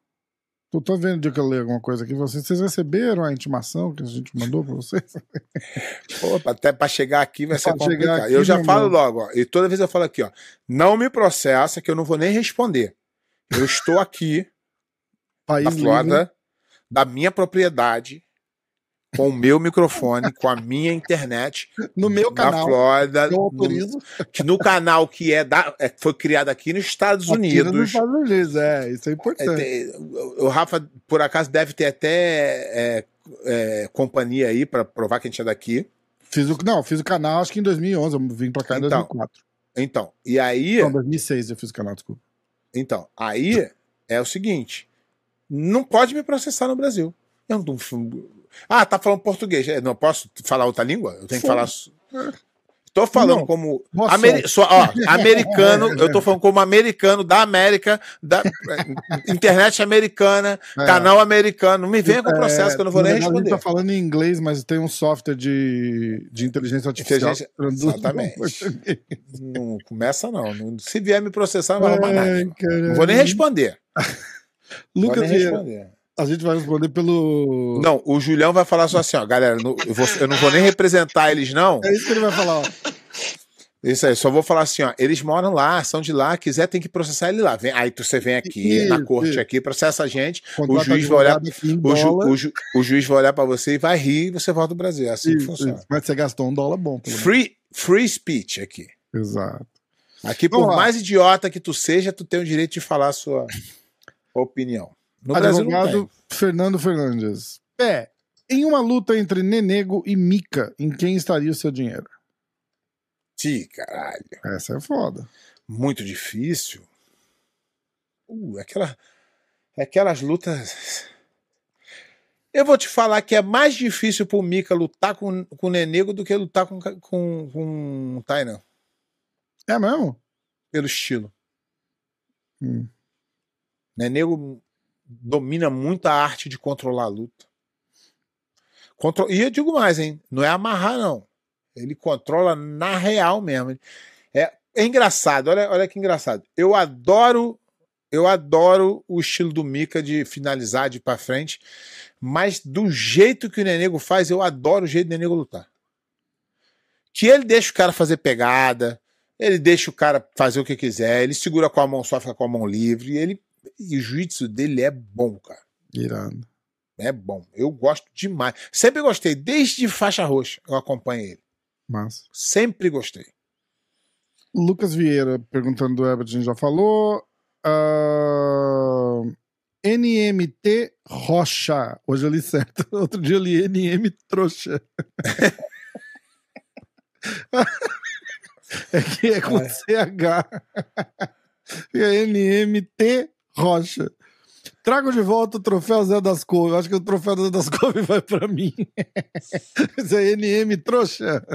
Tô, tô vendo de que eu leio alguma coisa aqui. Vocês, vocês receberam a intimação que a gente mandou pra vocês? Opa, até para chegar aqui vai ser Pra chegar complicado. aqui, eu já falo irmão. logo, ó, e toda vez eu falo aqui, ó, não me processa que eu não vou nem responder. Eu estou aqui País na livre. Flórida, da minha propriedade, com o meu microfone, com a minha internet, No meu na canal. Flórida, Eu no, autorizo. que no canal que é da, é, foi criado aqui nos Estados Aqui nos Unidos. Estados Unidos, é, isso é É, importante. tem- o Rafa, por acaso, deve ter até é, é, companhia aí para provar que a gente é daqui. Fiz o, não, fiz o canal acho que em 2011, eu vim pra cá em Então, 2004. Então, e aí. Não, 2006 eu fiz o canal, desculpa. Então, aí é o seguinte: não pode me processar no Brasil. Eu não Ah, tá falando português. Eu não posso falar outra língua? Eu tenho que falar. Tô falando Não. como. Sorte. só- ó, americano, eu tô falando como americano da América, da internet americana, É. canal americano. Não me venha com processo que eu não vou nem verdade, A responder. gente tá falando em inglês, mas tem um software de, de inteligência artificial. Inteligência- exatamente. Não começa, não. Se vier me processar, não vai mais nada. Não vou nem responder. Lucas Vieira, responder. A gente vai responder pelo. Não, o Julião vai falar só assim, ó, galera, eu, vou- eu não vou nem representar eles, não. É isso que ele vai falar. ó. Isso aí, só vou falar assim, ó, eles moram lá, são de lá, quiser tem que processar ele lá. Vem, aí tu, você vem aqui Isso, na corte isso. aqui, processa a gente, Contrata juiz vai olhar- o, ju- o ju- o juiz vai olhar pra você e vai rir e você volta pro Brasil. É assim que Isso, funciona. isso. Mas você gastou um dólar bom. Free, free speech aqui. Exato. Aqui, Vamos por lá. mais idiota que tu seja, tu tem o direito de falar a sua opinião. No Advogado. Fernando Fernandes. Pé, em uma luta entre Nenego e Mika, em quem estaria o seu dinheiro? Ih, caralho. Essa é foda. muito difícil. Uh, aquela, aquelas lutas. Eu vou te falar que é mais difícil pro Mika lutar com, com o Nenego do que lutar com, com, com o Tainan, É mesmo? pelo estilo. Hum. Nenego domina muito a arte de controlar a luta. Contro... E eu digo mais, hein? Não é amarrar, não. Ele controla na real mesmo. É, é engraçado, olha, olha que engraçado. Eu adoro, eu adoro o estilo do Mika de finalizar de ir pra frente, mas do jeito que o Nenego faz, eu adoro o jeito do Nenego lutar. que ele deixa o cara fazer pegada, ele deixa o cara fazer o que quiser, ele segura com a mão só, fica com a mão livre, ele e o jiu-jitsu dele é bom, cara. Irando. É bom. Eu gosto demais. Sempre gostei, desde faixa roxa eu acompanho ele. Massa. Sempre gostei. Lucas Vieira perguntando do gente já falou. Ah, NMT Rocha. Hoje eu li certo. Outro dia eu li NM Trouxa. é que é com É. CH. E é NMT Rocha. Trago de volta o troféu Zé das Couve. Acho que o troféu Zé das Couve vai pra mim. Esse é NM trouxa.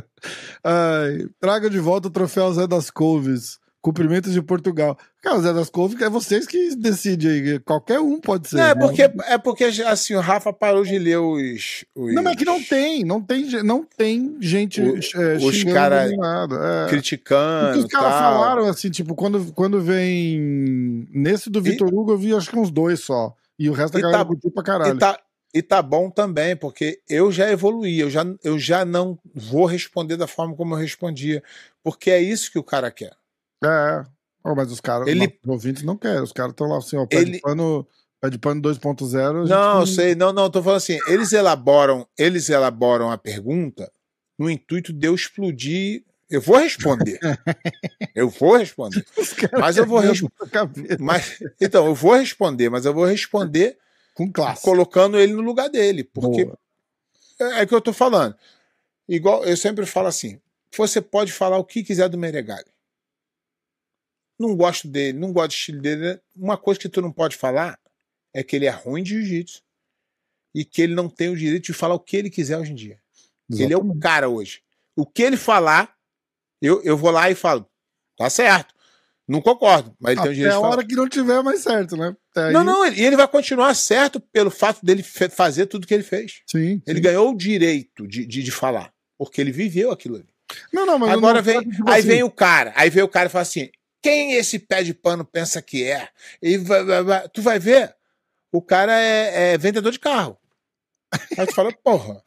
Ai, trago de volta o troféu Zé das Couves. Cumprimentos de Portugal. Cara, o Zé das Couves é vocês que decidem aí. Qualquer um pode ser. Não, é né? porque, é porque assim, o Rafa parou de ler os. os Não, mas é que não tem. Não tem, não tem gente O- é, os xingando cara nem nada. É. criticando. Os caras falaram assim, tipo, quando, quando vem. Nesse do Vitor Hugo, eu vi acho que uns dois só. E o resto da galera tá- curtiu pra caralho. E tá, e tá bom também, porque eu já evoluí, eu já, eu já não vou responder da forma como eu respondia. Porque é isso que o cara quer. É. Ô, mas os caras, Ele- os ouvintes não querem. Os caras estão lá assim, ó, pé de Ele- pano, pé de pano 2.0. a gente Não, eu sei, não, não, tô falando assim, eles elaboram, eles elaboram a pergunta no intuito de eu explodir. Eu vou responder. eu vou responder. Mas eu vou querem resp- na cabeça. Mas, então, eu vou responder, mas eu vou responder Com classe. colocando ele no lugar dele. Porque Boa. é, é o que eu tô falando. Igual eu sempre falo assim: você pode falar o que quiser do Meregali. Não gosto dele, não gosto do estilo dele. Uma coisa que tu não pode falar é que ele é ruim de jiu-jitsu e que ele não tem o direito de falar o que ele quiser hoje em dia. Ele é o Exatamente. cara hoje. O que ele falar, eu, eu vou lá e falo: tá certo. Não concordo, mas ele tem o Até direito a de falar. hora que não tiver mais certo, né? Até aí- Não, não, ele- e ele vai continuar certo pelo fato dele fazer tudo que ele fez. Sim. Ele sim. ganhou o direito de, de, de falar, porque ele viveu aquilo ali. Não, não, mas Agora não- vem, tipo aí assim, vem o cara, aí vem o cara e fala assim: quem esse pé de pano pensa que é? E vai- vai- vai- tu vai ver, o cara é, é vendedor de carro. Aí tu fala, porra,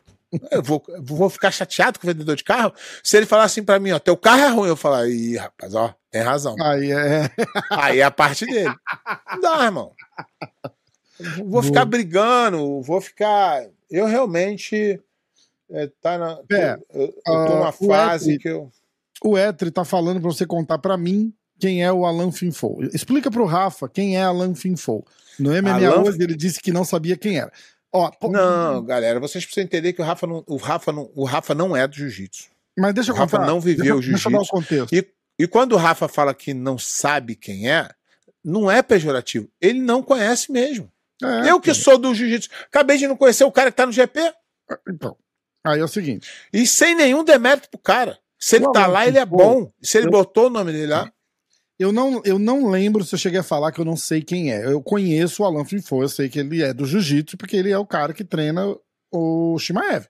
eu vou, vou ficar chateado com o vendedor de carro? Se ele falar assim pra mim, ó, teu carro é ruim, eu falar, ih, rapaz, ó, tem razão. Aí é. Aí é a parte dele. Não dá, irmão. Vou ficar brigando, vou ficar. Eu realmente. É, tá na, É, eu, eu tô ah, numa o fase Etri- que eu. O Etri tá falando pra você contar pra mim quem é o Alan Finfou. Explica pro Rafa quem é Alan Finfou. No MMA Alan- hoje ele disse que não sabia quem era. Ó, pô, Não, galera, vocês precisam entender que o Rafa não, o Rafa não, o Rafa não é do jiu-jitsu. mas deixa eu o Rafa contar. não viveu deixa, deixa eu dar o jiu-jitsu. contexto. E, e quando o Rafa fala que não sabe quem é, não é pejorativo. Ele não conhece mesmo. É, eu que sou do jiu-jitsu, acabei de não conhecer o cara que tá no GP. Então, aí é o seguinte. E sem nenhum demérito pro cara. Se ele O tá lá, ele é bom. Se ele botou o nome dele lá. Eu não, eu não lembro se eu cheguei a falar que eu não sei quem é. Eu conheço o Alan Finfo, eu sei que ele é do jiu-jitsu, porque ele é o cara que treina o Shimaev.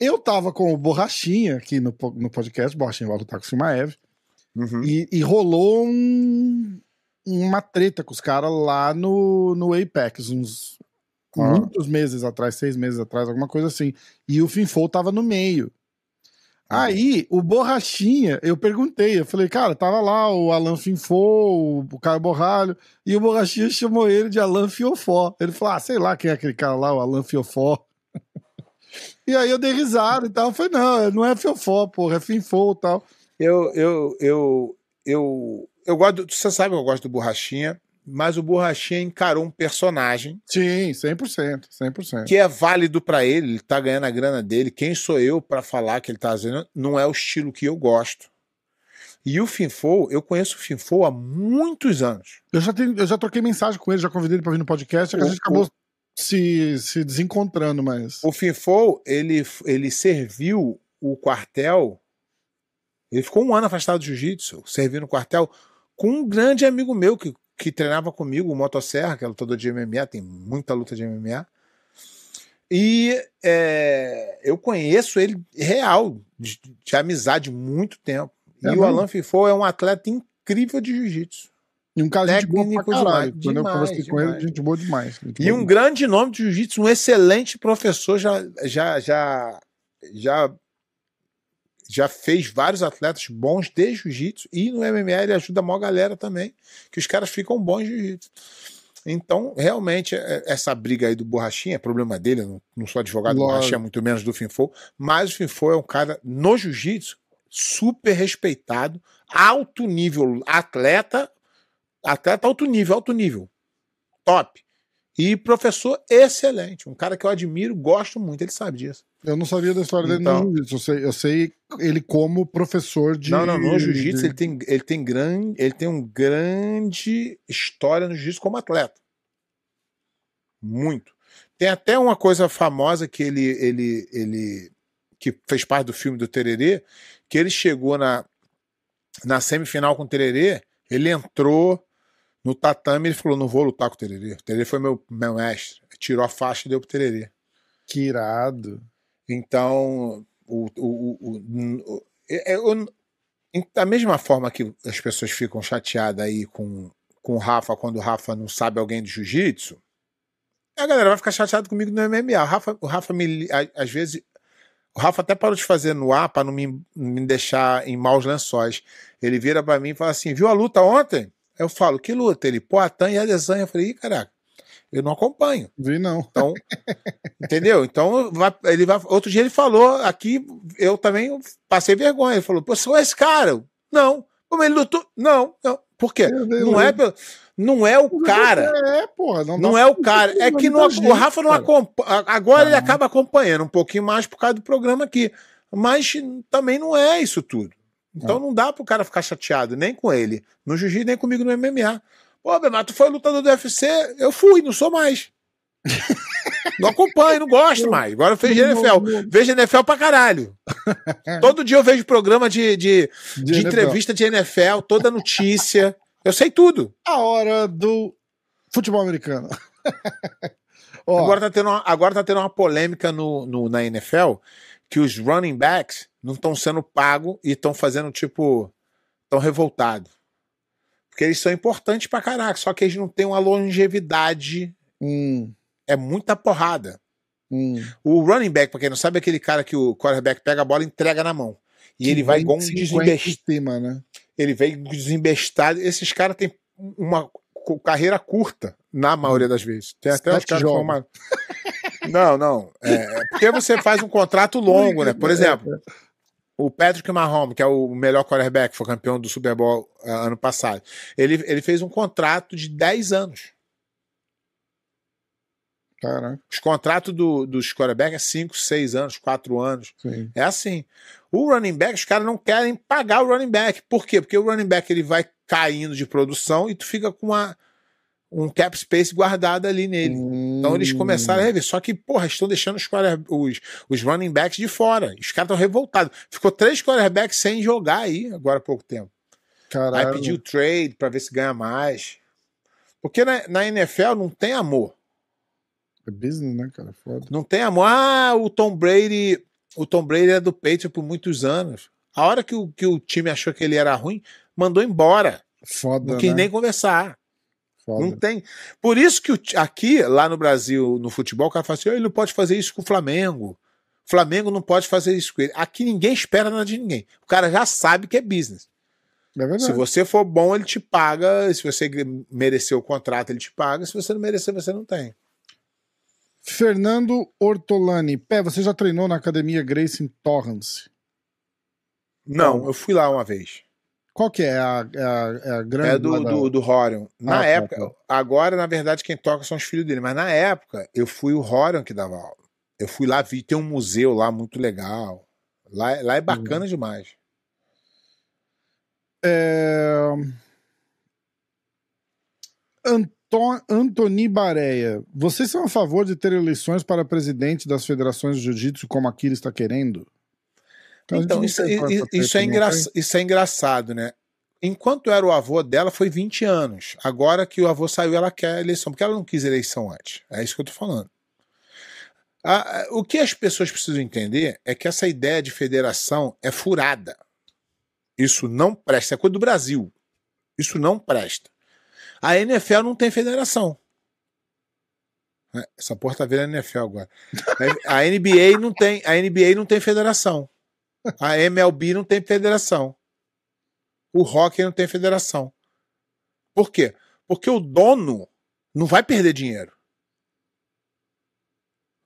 Eu tava com o Borrachinha aqui no, no podcast, Borrachinha vai lutar com o Shimaev, Uhum. e, e rolou um- uma treta com os caras lá no, no Apex, uns Ah. muitos meses atrás, seis meses atrás, alguma coisa assim. E o Finfo tava no meio. Aí, o Borrachinha, eu perguntei, eu falei, cara, tava lá o Alan Finfo, o Caio Borralho, e o Borrachinha chamou ele de Alan Fiofó. Ele falou, ah, sei lá quem é aquele cara lá, o Alan Fiofó. e aí eu dei risada e tal, eu falei, não, não é Fiofó, porra, é Finfo e tal. Eu, eu, eu, eu, eu gosto. Você sabe que eu gosto do Borrachinha, mas o Borrachinha encarou um personagem Sim, 100%, 100%. que é válido pra ele, ele tá ganhando a grana dele. Quem sou eu pra falar que ele tá fazendo? Não é o estilo que eu gosto. E o Finfo, eu conheço o Finfo há muitos anos. Eu já, tenho, eu já troquei mensagem com ele, já convidei ele pra vir no podcast, que a O- gente acabou se, se desencontrando, mas... O Finfo, ele, ele serviu o quartel. Ele ficou um ano afastado do jiu-jitsu, servindo o quartel, com um grande amigo meu que, que treinava comigo, o Motosserra, que é lutador de MMA, tem muita luta de MMA. E é, eu conheço ele real, de, de amizade, muito tempo. É e o mesmo? Alan Fifo é um atleta incrível de jiu-jitsu. E um cara gente boa pra caralho. demais, Quando eu demais, conversei com ele, demais. gente boa demais. gente E boa um demais. grande nome de jiu-jitsu, um excelente professor, já, já, já, já, já fez vários atletas bons de jiu-jitsu e no MMA ele ajuda a maior galera também, que os caras ficam bons de jiu-jitsu. Então, realmente, é, essa briga aí do Borrachinha é problema dele, eu não sou advogado do Borrachinha, muito menos do Finfo, mas o Finfo é um cara no jiu-jitsu super respeitado, alto nível, atleta, atleta alto nível, alto nível, top. E professor excelente, um cara que eu admiro, gosto muito, ele sabe disso. Eu não sabia da história dele então, no jiu-jitsu, eu sei, eu sei ele como professor de. Não, não, no jiu-jitsu de... ele, tem, ele, tem grande, ele tem um grande história no jiu-jitsu como atleta. Muito. Tem até uma coisa famosa que ele, ele, ele que fez parte do filme do Tererê, que ele chegou na, na semifinal com o Tererê, ele entrou no tatame e falou: não vou lutar com o Tererê. O Tererê foi meu, meu mestre. Tirou a faixa e deu pro Tererê. Que irado. Então, o, o, o, o é, é, da mesma forma que as pessoas ficam chateadas aí com, com o Rafa quando o Rafa não sabe alguém de jiu-jitsu, a galera vai ficar chateada comigo no MMA. O Rafa, o Rafa me, às vezes. O Rafa até parou de fazer no ar para não me, me deixar em maus lençóis. Ele vira para mim e fala assim: viu a luta ontem? Eu falo, que luta? Ele, Poatan e Adesanya. Eu falei, Ih, caraca, eu não acompanho. Vi não. Então, entendeu? Então, vai, ele vai. Outro dia ele falou aqui, eu também passei vergonha. Ele falou, pô, sou esse cara. Não. Como ele lutou? Não, não. Por quê? Não é, não é o cara. É, porra, não, não é o cara. É que não, o Rafa não acompanha. Agora ele acaba acompanhando um pouquinho mais por causa do programa aqui. Mas também não é isso tudo. Então não dá pro cara ficar chateado, nem com ele, no jiu-jitsu, nem comigo no MMA. Pô, mas tu foi lutador do UFC? Eu fui, não sou mais. Não acompanho, não gosto mais. Agora eu vejo NFL. Vejo NFL pra caralho. Todo dia eu vejo programa de, de, de, de entrevista de NFL, toda notícia. Eu sei tudo. A hora do futebol americano. agora, tá tendo uma, agora tá tendo uma polêmica no, no na NFL que os running backs não estão sendo pagos e estão fazendo tipo. estão revoltados. Porque eles são importantes pra caraca, só que eles não têm uma longevidade. Hum. É muita porrada. Hum. O running back, pra quem não sabe, é aquele cara que o quarterback pega a bola e entrega na mão. E que ele vai igual um desembestado. Né? Ele vem desembestado. Esses caras têm uma carreira curta, na maioria das vezes. Tem até os caras que uma... Não, não. É, é, porque você faz um contrato longo, né? Por exemplo, o Patrick Mahomes, que é o melhor quarterback, foi campeão do Super Bowl uh, ano passado, ele, ele fez um contrato de 10 anos. Caraca. Os contratos do, dos quarterbacks é 5, 6 anos, 4 anos. Sim. É assim. O running back, os caras não querem pagar o running back. Por quê? Porque o running back ele vai caindo de produção e tu fica com uma, um cap space guardado ali nele. Hum. Então eles começaram a rever. Só que, porra, estão deixando os, os, os running backs de fora. Os caras estão revoltados. Ficou três quarterbacks sem jogar aí agora há pouco tempo. Caralho. Aí pediu trade para ver se ganha mais. Porque na, na NFL não tem amor. É business, né, cara? Foda. Não tem amor. Ah, o Tom Brady. O Tom Brady é do Patriot por muitos anos. A hora que o, que o time achou que ele era ruim, mandou embora. Foda. Não quis né? nem conversar. Foda. Não tem. Por isso que aqui, lá no Brasil, no futebol, o cara fala assim: ele não pode fazer isso com o Flamengo. O Flamengo não pode fazer isso com ele. Aqui ninguém espera nada de ninguém. O cara já sabe que é business. É se você for bom, ele te paga. Se você merecer o contrato, ele te paga. Se você não merecer, você não tem. Fernando Ortolani. Pé, você já treinou na academia Grace Torrance? Não, eu fui lá uma vez. Qual que é a, é a, é a grande? É do, do, do Horion. Na ah, época, tá, tá. agora, na verdade, quem toca são os filhos dele, mas na época eu fui o Horion que dava aula. Eu fui lá, vi, tem um museu lá muito legal. Lá, lá é bacana uhum. demais. É... Antoni Bareia, vocês são a favor de ter eleições para presidente das federações de jiu-jitsu como a Kira está querendo? Então, então isso, isso, isso, é engra... isso é engraçado, né? Enquanto era o avô dela, foi 20 anos. Agora que o avô saiu, ela quer eleição, porque ela não quis eleição antes. É isso que eu tô falando. o que as pessoas precisam entender é que essa ideia de federação é furada. Isso não presta. É coisa do Brasil. Isso não presta. A NFL não tem federação. É, essa porta tá vira NFL agora. A NBA não tem, a NBA não tem federação. A MLB não tem federação. O hockey não tem federação. Por quê? Porque o dono não vai perder dinheiro.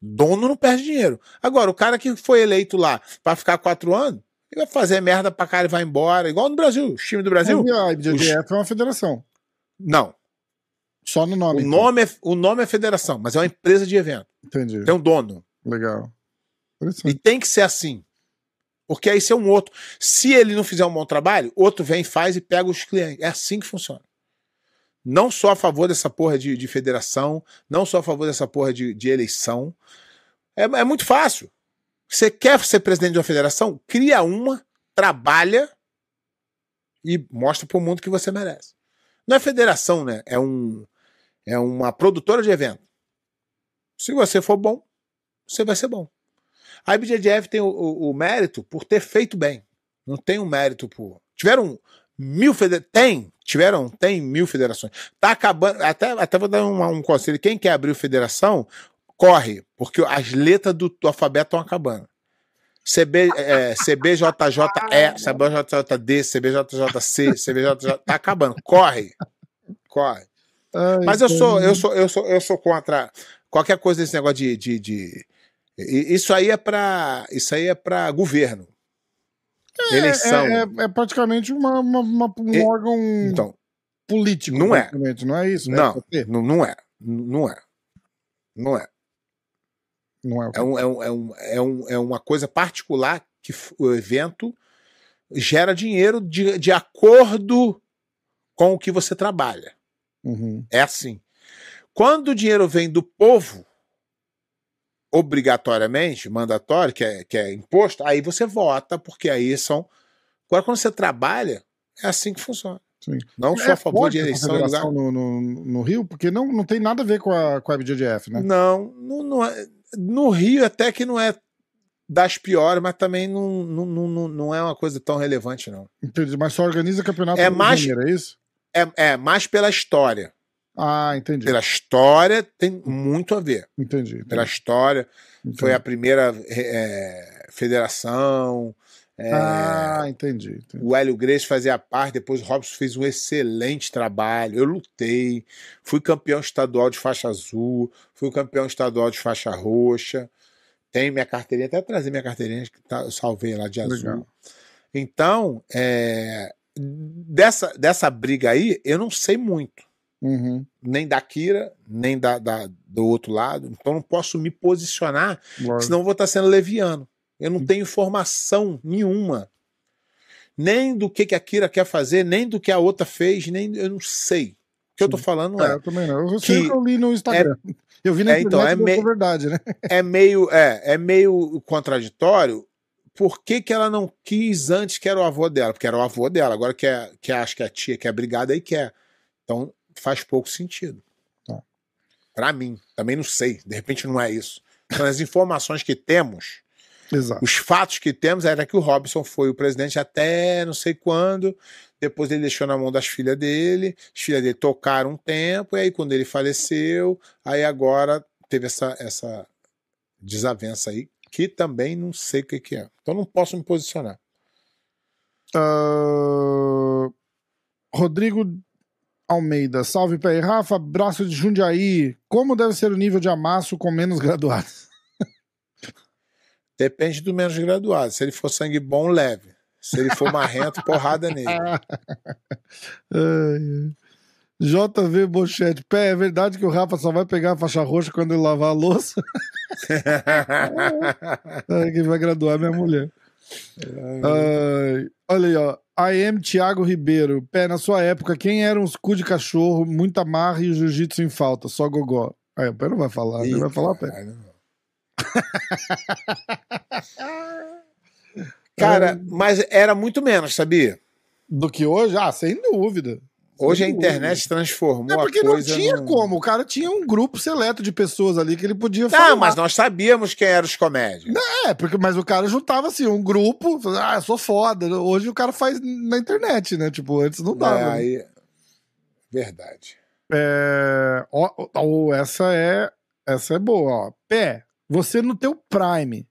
Dono não perde dinheiro. Agora, o cara que foi eleito lá para ficar quatro anos, ele vai fazer merda pra cara e vai embora. Igual no Brasil, o time do Brasil. A IBJJF é uma federação. Não. Só no nome. O então. nome, é, o nome é federação, mas é uma empresa de evento. Entendi. Tem um dono. Legal. E tem que ser assim. Porque aí você é um outro. Se ele não fizer um bom trabalho, outro vem, faz e pega os clientes. É assim que funciona. Não sou a favor dessa porra de, de federação, não sou a favor dessa porra de, de eleição. É, é muito fácil. Você quer ser presidente de uma federação? Cria uma, trabalha e mostra pro mundo que você merece. Não é federação, né? É, um, é uma produtora de evento. Se você for bom, você vai ser bom. A IBJJF tem o, o- o mérito por ter feito bem. Não tem um mérito por. Tiveram mil federações. Tem, tiveram, tem mil federações. Tá acabando. Até, até vou dar um, um conselho. Quem quer abrir federação, corre, porque as letras do, do alfabeto estão acabando. CB, é, CBJJE, CBJJD, CBJJC, CBJJ. Tá acabando. Corre. Corre. Ai, Mas eu sou, eu sou, eu sou, eu sou contra qualquer coisa desse negócio de, de, de- isso aí é para, isso aí é para governo, eleição. É, é- é praticamente uma, uma- uma- um E- órgão Então, político. não é. Não é isso? não, É não, não é, não é, não é. Não é É, um, é, um, é, um, é, um, é uma coisa particular que o evento gera dinheiro de, de acordo com o que você trabalha. Uhum. É assim. Quando o dinheiro vem do povo, obrigatoriamente, mandatório, que é, que é imposto, aí você vota, porque aí são. Agora, quando você trabalha, é assim que funciona. Sim. Não sou a favor de eleição lugar. no, no, no Rio, porque não, não tem nada a ver com a, com a IBJJF, né? Não, não, não é- no Rio até que não é das piores, mas também não, não, não, não- é uma coisa tão relevante, não. Entendi, mas só organiza campeonato É mais- Janeiro, é isso? É, é mais pela história. Ah, entendi. Pela história tem muito a ver. Entendi. Pela entendi, história, entendi. foi a primeira é, federação. é, Ah, entendi. entendi. O Hélio Grace fazia parte, depois o Robson fez um excelente trabalho. Eu lutei, fui campeão estadual de faixa azul, fui campeão estadual de faixa roxa. Tenho minha carteirinha, até trazer minha carteirinha que tá, eu salvei lá de azul. Legal. Então, é, dessa, dessa briga aí, eu não sei muito. Uhum. Nem da Kira, nem da, da- do outro lado. Então, não posso me posicionar Lógico. senão vou estar sendo leviano. Eu não tenho informação nenhuma. Nem do que, que a Kira quer fazer, nem do que a outra fez, nem eu não sei. O que eu tô falando É, é, eu também não. Eu sei que o que eu li no Instagram. eu vi na é, então, é e deu me- verdade, né? é meio é, é meio contraditório. Por que, que ela não quis antes que era o avô dela? Porque era o avô dela. Agora que, é, que acha que a tia quer brigada aí quer. Então faz pouco sentido. Tá. Pra mim. Também não sei. De repente não é isso. Então, as informações que temos Exato. Os fatos que temos era que o Robson foi o presidente até não sei quando. Depois ele deixou na mão das filhas dele. As filhas dele tocaram um tempo. E aí, quando ele faleceu, aí agora teve essa, essa desavença aí, que também não sei o que, que é. Então não posso me posicionar. Ah, Rodrigo Almeida, salve pé. Rafa, abraço de Jundiaí. Como deve ser o nível de amasso com menos graduados? Depende do menos graduado. Se ele for sangue bom, leve. Se ele for marrento, porrada nele. JV Bochete, pé, é verdade que o Rafa só vai pegar a faixa roxa quando ele lavar a louça? Quem vai graduar é minha mulher. Ai, olha aí, ó. AM Thiago Ribeiro. Pé, na sua época, quem eram os cu de cachorro, muita marra e o jiu-jitsu em falta? Só gogó. Aí, o Pé não vai falar, ele vai falar, Pé. Cara, mas era muito menos, sabia? Do que hoje? Ah, sem dúvida. Hoje a internet transformou É porque a não coisa. tinha num- como. O cara tinha um grupo seleto de pessoas ali que ele podia Tá, falar. mas nós sabíamos quem eram os comédios. É, porque, mas o cara juntava assim, um grupo, ah, eu sou foda. Hoje o cara faz na internet, né? Tipo, antes não dava. É, né? aí... Verdade. É, ó, ó, essa é essa é boa, ó. Pé, você no teu prime,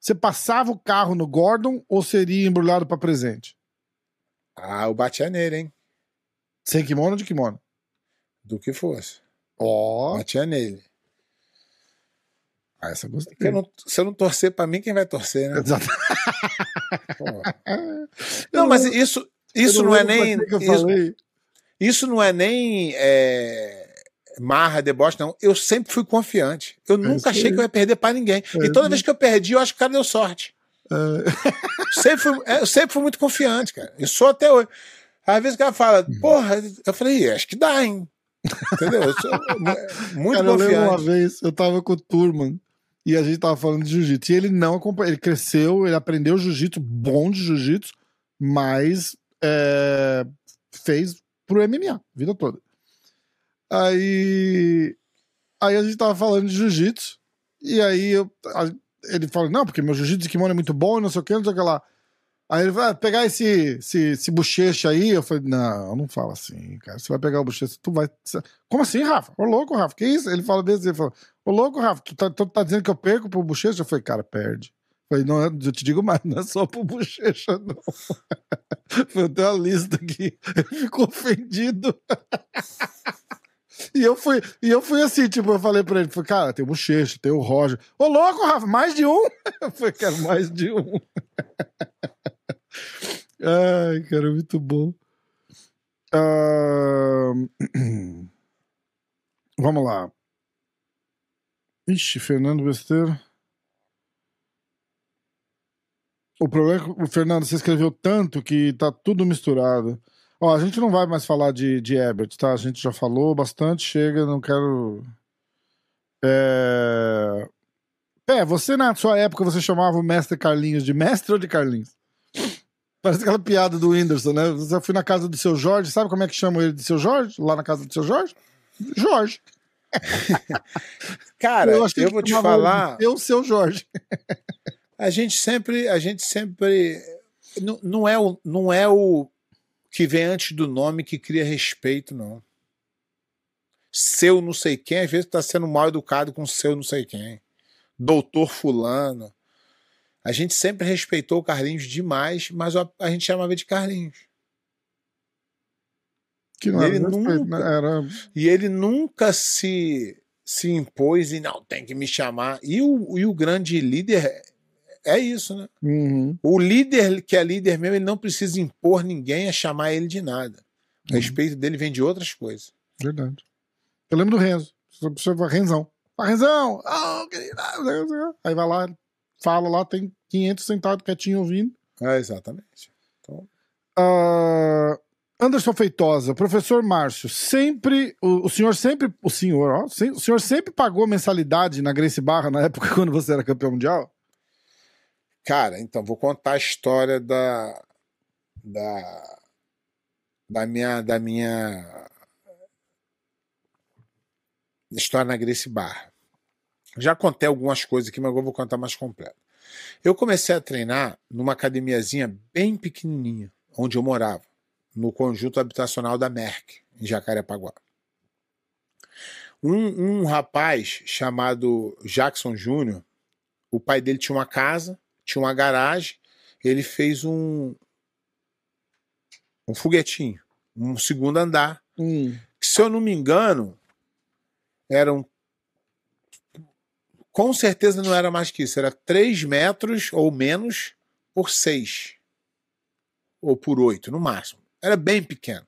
Você passava o carro no Gordon ou seria embrulhado pra presente? Ah, eu batia nele, hein? Sem kimono ou de kimono? Do que fosse. Ó. Batia nele. Ah, essa gostei. Eu não- se eu não torcer pra mim, quem vai torcer, né? Exato. Não, mas isso, isso Eu não é nem. Isso, isso não é nem é, marra, deboche, não. Eu sempre fui confiante. Eu nunca isso achei que eu ia perder pra ninguém. É e toda vez que eu perdi, eu acho que o cara deu sorte. É, Sempre fui, é, eu sempre fui muito confiante, cara. Eu sou até hoje. Às vezes o cara fala, Uhum. porra, eu falei, "Ih, acho que dá, hein? Entendeu? Eu sou mu- muito Cara, eu lembro uma confiante. vez, eu tava com o Turman e a gente tava falando de jiu-jitsu. E ele não acompanha, ele cresceu, ele aprendeu jiu-jitsu, bom de jiu-jitsu, mas é, fez pro MMA, a vida toda. Aí, aí a gente tava falando de jiu-jitsu, e aí eu, a- ele falou, não, porque meu jiu-jitsu de kimono é muito bom e não sei o que, não sei o que lá. Aí ele vai pegar esse, esse, esse bochecha aí. Eu falei, não, não fala assim, cara. Você vai pegar o bochecha, tu vai. Como assim, Rafa? Ô louco, Rafa, que isso? Ele fala desse, ele fala, ô louco, Rafa, tu tá, tu tá dizendo que eu perco pro bochecha? Eu falei, cara, perde. Eu falei, não, é- eu te digo mais, não é só pro bochecha, não. Foi até uma lista aqui. Ele ficou ofendido. E eu fui, e eu fui assim, tipo, eu falei pra ele, falei, cara, tem o Bochecha, tem o Roger. Ô, louco, Rafa, mais de um? Eu falei, cara, mais de um. Ai, cara, muito bom. Ahn, Vamos lá. Ixi, Fernando Besteira. O problema é que o Fernando, você escreveu tanto que tá tudo misturado. Ó, a gente não vai mais falar de, de Ebert, tá? A gente já falou bastante, chega, não quero. É... é, você na sua época você chamava o mestre Carlinhos de mestre ou de Carlinhos? Parece aquela piada do Whindersson, né? Você foi na casa do seu Jorge, sabe como é que chamam ele de seu Jorge? Lá na casa do seu Jorge? Jorge. Cara, eu, que vou te falar. Eu, seu Jorge. A gente sempre, a gente sempre não, não é o não é o que vem antes do nome que cria respeito, não. Seu não sei quem, às vezes está sendo mal educado com seu não sei quem. Doutor fulano. A gente sempre respeitou o Carlinhos demais, mas a, a gente chamava de Carlinhos. Que não Ele era, respeito, nunca- né? era E ele nunca se, se impôs e não, tem que me chamar. E o, e o grande líder é isso, né? Uhum. O líder que é líder mesmo, ele não precisa impor ninguém a chamar ele de nada. O Uhum. respeito dele vem de outras coisas. Verdade. Eu lembro do Renzo. Você falar, Renzão. Ah, Renzão! Oh, querido. Aí vai lá, fala lá, tem 500 sentados quietinho ouvindo. É, exatamente. Ah, Anderson Feitosa, professor Márcio, sempre. O, o senhor sempre. O senhor, ó. sem- o senhor sempre pagou mensalidade na Grace Barra na época quando você era campeão mundial? Cara, então, vou contar a história da. da. da minha. da minha. história na Grace Barra. Já contei algumas coisas aqui, mas agora eu vou contar mais completo. Eu comecei a treinar numa academiazinha bem pequenininha, onde eu morava, no conjunto habitacional da Merck, em Jacarepaguá. Um, um rapaz chamado Jackson Júnior, o pai dele tinha uma casa, tinha uma garagem, ele fez um um foguetinho, um segundo andar, Hum. que, se eu não me engano, eram com certeza não era mais que isso, era 3 metros ou menos por 6 ou por 8 no máximo. Era bem pequeno.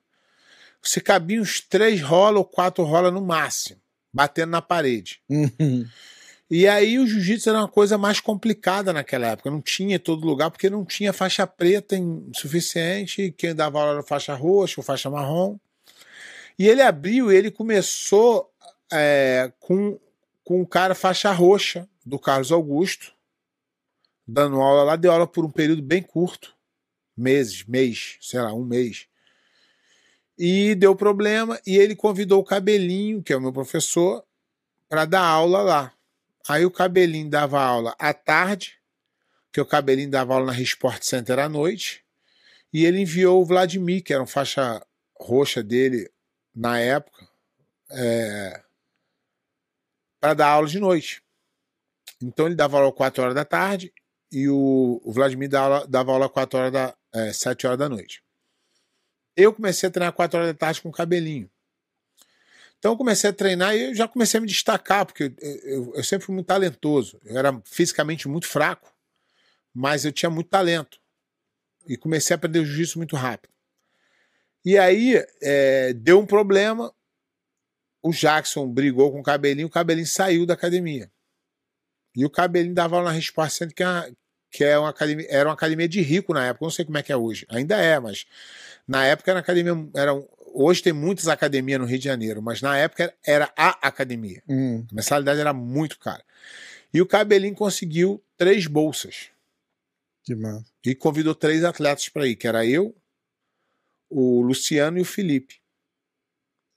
Você cabia uns três rola ou quatro rola no máximo, batendo na parede. Uhum. E aí o jiu-jitsu era uma coisa mais complicada naquela época. Não tinha em todo lugar, porque não tinha faixa preta em suficiente. Quem dava aula era faixa roxa ou faixa marrom. E ele abriu ele começou é, com, com um cara faixa roxa, do Carlos Augusto, dando aula lá. Deu aula por um período bem curto meses, mês, sei lá, um mês. E deu problema. E ele convidou o Cabelinho, que é o meu professor, para dar aula lá. Aí o Cabelinho dava aula à tarde, que o Cabelinho dava aula na Resport Center à noite, e ele enviou o Vladimir, que era um faixa roxa dele na época, é, para dar aula de noite. Então ele dava aula às 4 horas da tarde e o, o Vladimir dava, dava aula 4 horas da, é, 7 horas da noite. Eu comecei a treinar 4 horas da tarde com cabelinho. Então eu comecei a treinar e eu já comecei a me destacar, porque eu, eu, eu sempre fui muito talentoso. Eu era fisicamente muito fraco, mas eu tinha muito talento. E comecei a aprender jiu-jitsu muito rápido. E aí é, deu um problema. O Jackson brigou com o Cabelinho, o Cabelinho saiu da academia. E o Cabelinho dava aula na Resposta Center, que, é que é uma academia, era uma academia de rico na época. Não sei como é que é hoje. Ainda é, mas na época era uma academia. Era, hoje tem muitas academias no Rio de Janeiro, mas na época era a academia. Hum. A mensalidade era muito cara. E o Cabelinho conseguiu três bolsas. Que massa. E convidou três atletas para ir, que era eu, o Luciano e o Felipe.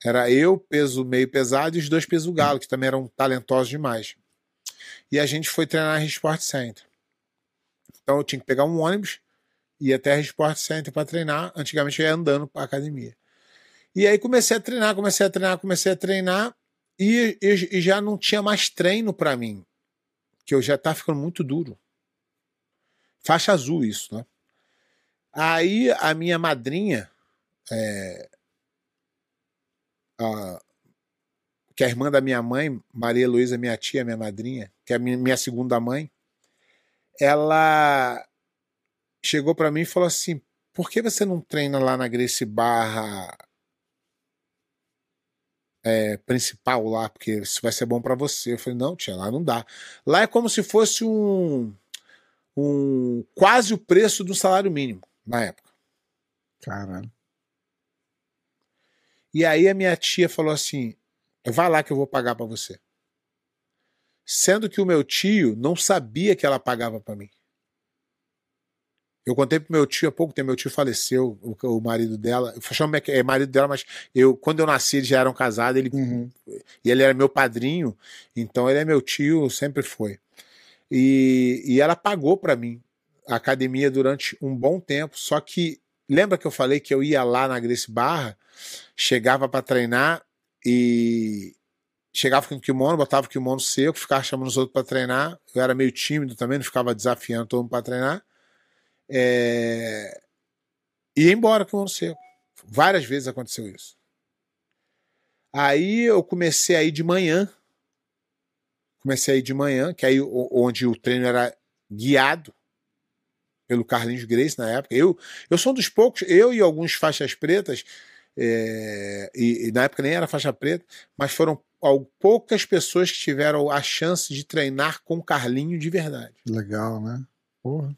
Era eu, peso meio pesado, e os dois peso galo, que também eram talentosos demais. E a gente foi treinar na Sport Center. Então eu tinha que pegar um ônibus, ir até a Sport Center para treinar. Antigamente eu ia andando para academia. E aí comecei a treinar, comecei a treinar, comecei a treinar e, e, e já não tinha mais treino para mim, que eu já estava ficando muito duro. Faixa azul isso, né? Aí a minha madrinha, é, a, que a irmã da minha mãe, Maria Luísa, minha tia, minha madrinha, que é minha segunda mãe, ela chegou para mim e falou assim: por que você não treina lá na Grace Barra é, principal lá? Porque isso vai ser bom para você. Eu falei: não, tia, lá não dá. Lá é como se fosse um, um quase o preço do salário mínimo na época. Caralho. E aí a minha tia falou assim: vai lá que eu vou pagar para você. Sendo que o meu tio não sabia que ela pagava para mim. Eu contei pro meu tio há pouco tempo, meu tio faleceu, o, o marido dela. Eu chamo é marido dela, mas eu, quando eu nasci, eles já eram casados, ele, uhum. e ele era meu padrinho, então ele é meu tio, sempre foi. E, e ela pagou para mim a academia durante um bom tempo, só que lembra que eu falei que eu ia lá na Grace Barra, chegava para treinar e chegava com o kimono, botava o kimono seco, ficava chamando os outros para treinar. Eu era meio tímido também, não ficava desafiando todo mundo para treinar. É... E ia embora com o kimono seco. Várias vezes aconteceu isso. Aí eu comecei a ir de manhã. Comecei a ir de manhã, que aí onde o treino era guiado pelo Carlinhos Grace na época. Eu, eu sou um dos poucos, eu e alguns faixas pretas, é, e, e, na época nem era faixa preta, mas foram poucas pessoas que tiveram a chance de treinar com Carlinho de verdade. Legal, né? Porra.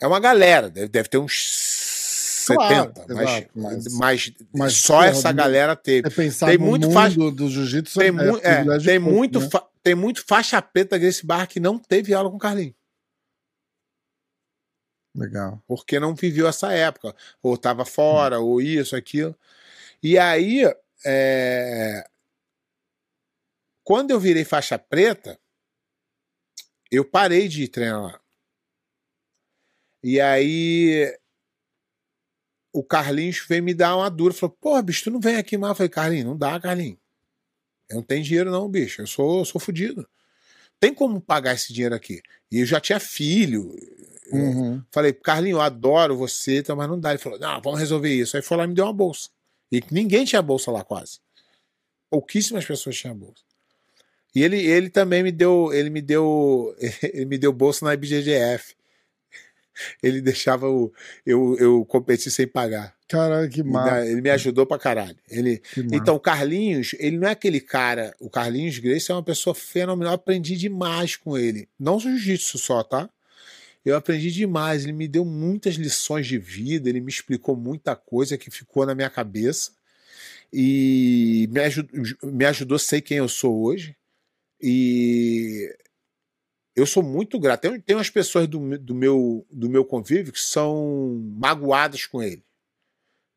É uma galera, deve, deve ter uns claro, 70, mas, exato, mas, mas, mas, só porra, essa galera teve. É tem muito faixa do jiu-jitsu tem, é, é, tem, muito né? tem muito faixa preta desse bar que não teve aula com Carlinho. Legal. Porque não viveu essa época. Ou estava fora, hum. ou isso, aquilo. E aí, é... quando eu virei faixa preta, eu parei de treinar lá. E aí, o Carlinhos veio me dar uma dura. Falou, pô, bicho, tu não vem aqui mais. Eu falei, Carlinhos, não dá, Carlinhos. Eu não tenho dinheiro não, bicho. Eu sou, eu sou fodido. Tem como pagar esse dinheiro aqui. E eu já tinha filho. Uhum. Falei, Carlinho, eu adoro você, então, mas não dá. Ele falou, não, vamos resolver isso. Aí foi lá e me deu uma bolsa. E ninguém tinha bolsa lá quase. Pouquíssimas pessoas tinham bolsa. E ele, ele também me deu, ele me deu, ele me deu bolsa na IBGGF. Ele deixava o, eu, eu competir sem pagar. Caralho, que massa. Ele me ajudou pra caralho. Ele, então, o Carlinhos, ele não é aquele cara. O Carlinhos Grace é uma pessoa fenomenal. Eu aprendi demais com ele. Não jiu-jitsu só, tá? Eu aprendi demais, ele me deu muitas lições de vida, ele me explicou muita coisa que ficou na minha cabeça e me, ajud me ajudou a ser quem eu sou hoje. E eu sou muito grato. Tem, tem umas pessoas do, do, meu, do meu convívio que são magoadas com ele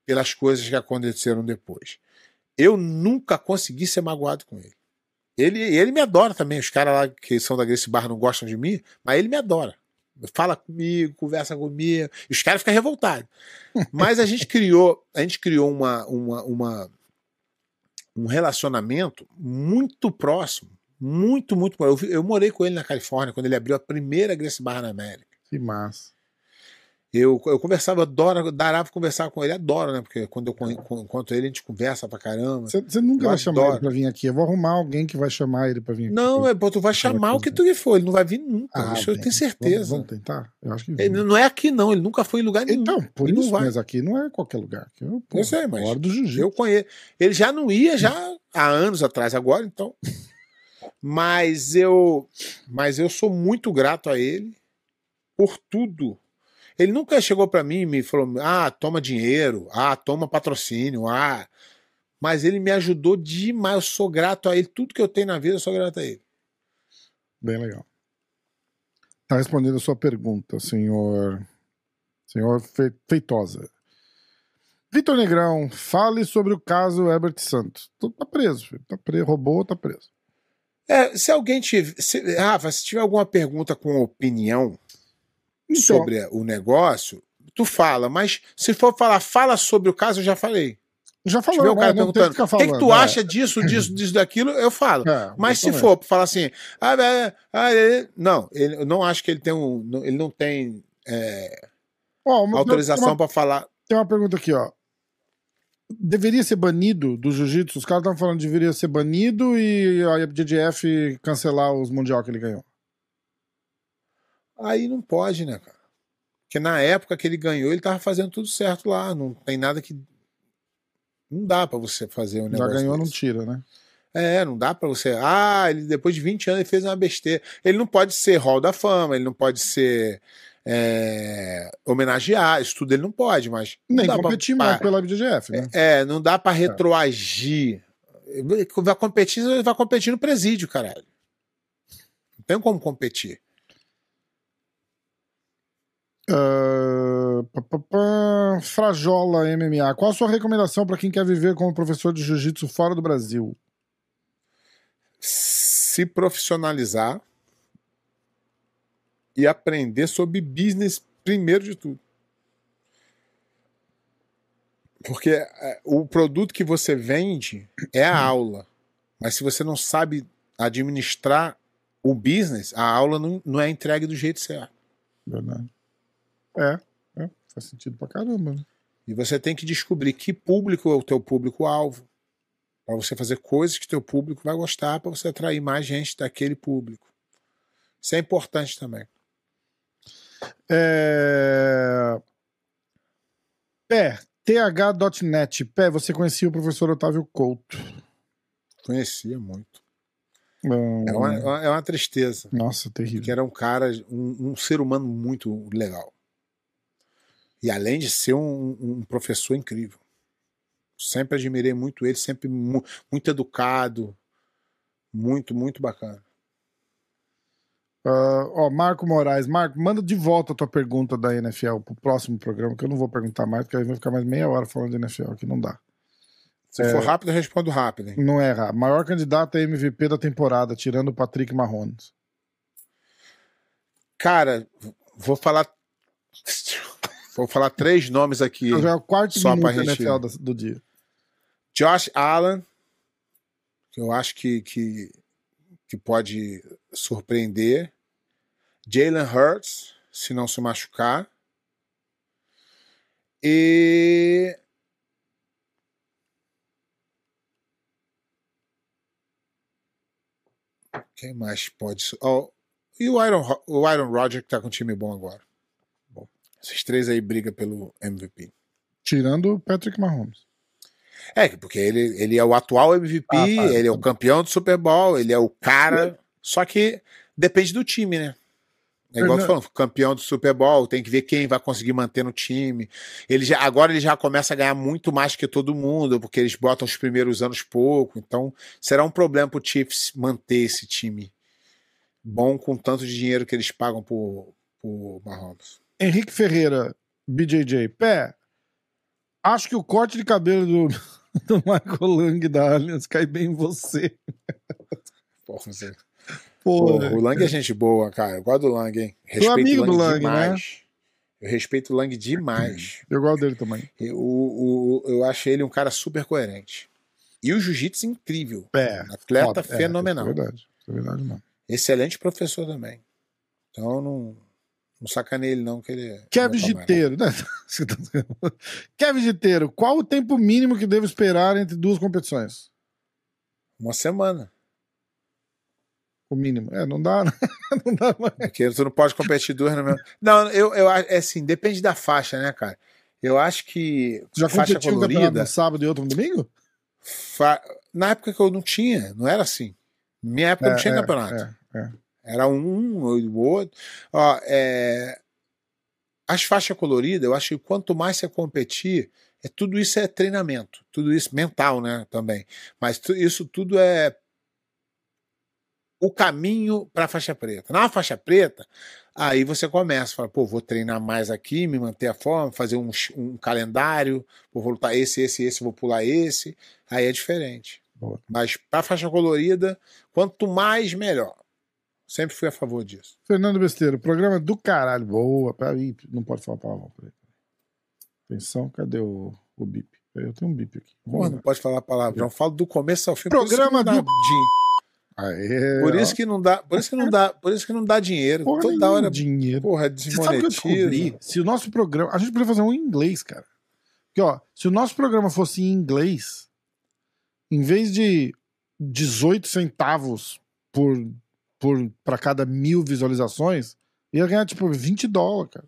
pelas coisas que aconteceram depois. Eu nunca consegui ser magoado com ele. Ele, ele me adora também. Os caras lá que são da Grace Bar não gostam de mim, mas ele me adora fala comigo, conversa comigo. E os caras ficam revoltados. Mas a gente criou, a gente criou uma, uma, uma, um relacionamento muito próximo, Muito, muito bom. Eu, eu morei com ele na Califórnia quando ele abriu a primeira Gracie Barra na América. Que massa. Eu, eu conversava, adoro, darava conversar com ele, adoro, né? Porque quando eu con- con- encontro ele, a gente conversa pra caramba. Você, nunca Eu vai chamar adoro. ele pra vir aqui. Eu vou arrumar alguém que vai chamar ele pra vir aqui. Não, é, pô, tu vai chamar o que tu for, ele não vai vir nunca. Ah, isso eu tenho Vamos, certeza. vamos tentar? Eu acho que Ele vamos. não é aqui, não, ele nunca foi em lugar nenhum. Então, por Ele não isso, vai. mas aqui não é qualquer lugar. É, pô, Eu sei, mas Hora do jiu-jitsu. Eu conheço. Ele já não ia já há anos atrás agora, então. Mas eu, mas eu sou muito grato a ele por tudo. Ele nunca chegou pra mim e me falou: "Ah, toma dinheiro, ah, toma patrocínio, ah". Mas ele me ajudou demais, eu sou grato a ele, tudo que eu tenho na vida eu sou grato a ele. Bem legal. Tá respondendo a sua pergunta, senhor. Senhor Fe- Feitosa. Vitor Negrão, fale sobre o caso Herbert Santos. Tá preso, filho. Tá preso. Roubou, tá preso. É, se alguém tiver, se, Rafa, se tiver alguma pergunta com opinião Então, sobre o negócio, tu fala, mas se for falar, fala sobre o caso, eu já falei. já falou, tiver o cara né? não perguntando, que o que, que falando. tu é. acha disso, disso, disso, daquilo, eu falo. É, Mas se for falar assim, ah, ah, é, não, ele, eu não acho que ele tem um, ele não tem é, Ó, uma- autorização pra falar. Tem uma pergunta aqui, ó. Deveria ser banido do jiu-jitsu? Os caras estavam falando que deveria ser banido e a IBJJF cancelar os mundial que ele ganhou. Aí não pode, né, cara? Porque na época que ele ganhou, ele tava fazendo tudo certo lá, não tem nada que não dá pra você fazer um Já negócio ganhou, não desse. tira, né? É, não dá pra você. Ah, ele depois de 20 anos ele fez uma besteira. Ele não pode ser Hall da Fama, ele não pode ser é, homenagear, isso tudo ele não pode, mas. não Nem pra- competir pra- mais pela IBJJF, né? É, não dá pra retroagir. Vai competir, vai competir no presídio, caralho. Não tem como competir. Ah, pá, pá, pá, Frajola MMA. Qual a sua recomendação para quem quer viver como professor de jiu-jitsu fora do Brasil? Se profissionalizar e aprender sobre business primeiro de tudo. Porque é, o produto que você vende é a aula. Mas se você não sabe administrar o business, a aula não, não é entregue do jeito certo. Verdade. É, é, faz sentido pra caramba. Né? E você tem que descobrir que público é o teu público-alvo. Para você fazer coisas que teu público vai gostar, para você atrair mais gente daquele público. Isso é importante também. É... Pé, th.net. Pé, você conhecia o professor Otávio Couto. Conhecia muito. Hum, É uma, é uma- tristeza. Nossa, Que terrível. era um cara, um, um ser humano muito legal. E além de ser um, um professor incrível. Sempre admirei muito ele, sempre mu- muito educado. Muito, muito bacana. Ah, ó, Marco Moraes. Marco, manda de volta a tua pergunta da NFL pro próximo programa, que eu não vou perguntar mais, porque aí vai ficar mais meia hora falando de NFL, que não dá. Se for rápido, eu respondo rápido. Hein? Não é errar. Maior candidato a MVP da temporada, tirando o Patrick Mahomes. Cara, vou falar. Vou falar três nomes aqui. Já é o quarto Só da gente- NFL do, do dia. Josh Allen, que eu acho que, que, que pode surpreender. Jalen Hurts, se não se machucar. E. Quem mais pode. Oh, e o Iron, Ro- o Iron Roger, que tá com um time bom agora. Esses três aí brigam pelo MVP. Tirando o Patrick Mahomes. É, porque ele, ele é o atual MVP, Ah, tá, ele é tá o campeão do Super Bowl, ele é o cara. Só que depende do time, né? É igual tu falando, campeão do Super Bowl, tem que ver quem vai conseguir manter no time. Ele já, agora ele já começa a ganhar muito mais que todo mundo, porque eles botam os primeiros anos pouco. Então, será um problema pro Chiefs manter esse time bom com tanto de dinheiro que eles pagam por, por Mahomes. Henrique Ferreira, BJJ. Pé, acho que o corte de cabelo do, do Michael Lang da Allianz cai bem em você. Porra, você- Pô, Pô, o Lang é gente boa, cara. Eu gosto do Lang, hein? Tu é amigo do Lang, né? demais. Eu respeito o Lang demais. eu gosto dele também. Eu, o- eu acho ele um cara super coerente. E o jiu-jitsu incrível. Um atleta. É, fenomenal. é verdade. Isso é verdade, não. Excelente professor também. Então não, não sacanei ele, não, que ele. Kevin é Giteiro, né? Kevin Giteiro, qual o tempo mínimo que devo esperar entre duas competições? Uma semana. O mínimo. É, não dá, né? Não dá mais. Porque tu não pode competir duas no mesmo. Não, eu, eu acho. É assim, depende da faixa, né, cara? Eu acho que. Tu já faixa competiu um colorida. no sábado e outro no domingo? fa- Na época que eu não tinha, não era assim. Na minha época não tinha é, campeonato. é, é. Era um, o outro. Ó, é, As faixas coloridas, eu acho que quanto mais você competir, é, tudo isso é treinamento. Tudo isso mental, né? Também. Mas tu- isso tudo é o caminho para a faixa preta. Na faixa preta, aí você começa, fala, pô, vou treinar mais aqui, me manter a forma, fazer um, um calendário, vou lutar esse, esse, esse, vou pular esse. Aí é diferente. Boa. Mas para faixa colorida, quanto mais, melhor. Sempre fui a favor disso. Fernando Besteiro, programa do caralho. Boa. Peraí, não pode falar palavrão. Peraí. Atenção, cadê o, o bip? Eu tenho um bip aqui. Porra, não pode falar palavrão. Falo do começo ao fim. Programa que do- Aê, Por ó. isso que não dá, por isso que não dá, por isso que não dá dinheiro. Porra Toda nenhuma, hora, dinheiro. porra, que descobri? desmonetiza. Se o nosso programa. A gente poderia fazer um em inglês, cara. Porque, ó, se o nosso programa fosse em inglês, em vez de 18 centavos por para cada mil visualizações, ia ganhar, tipo, 20 dólares, cara.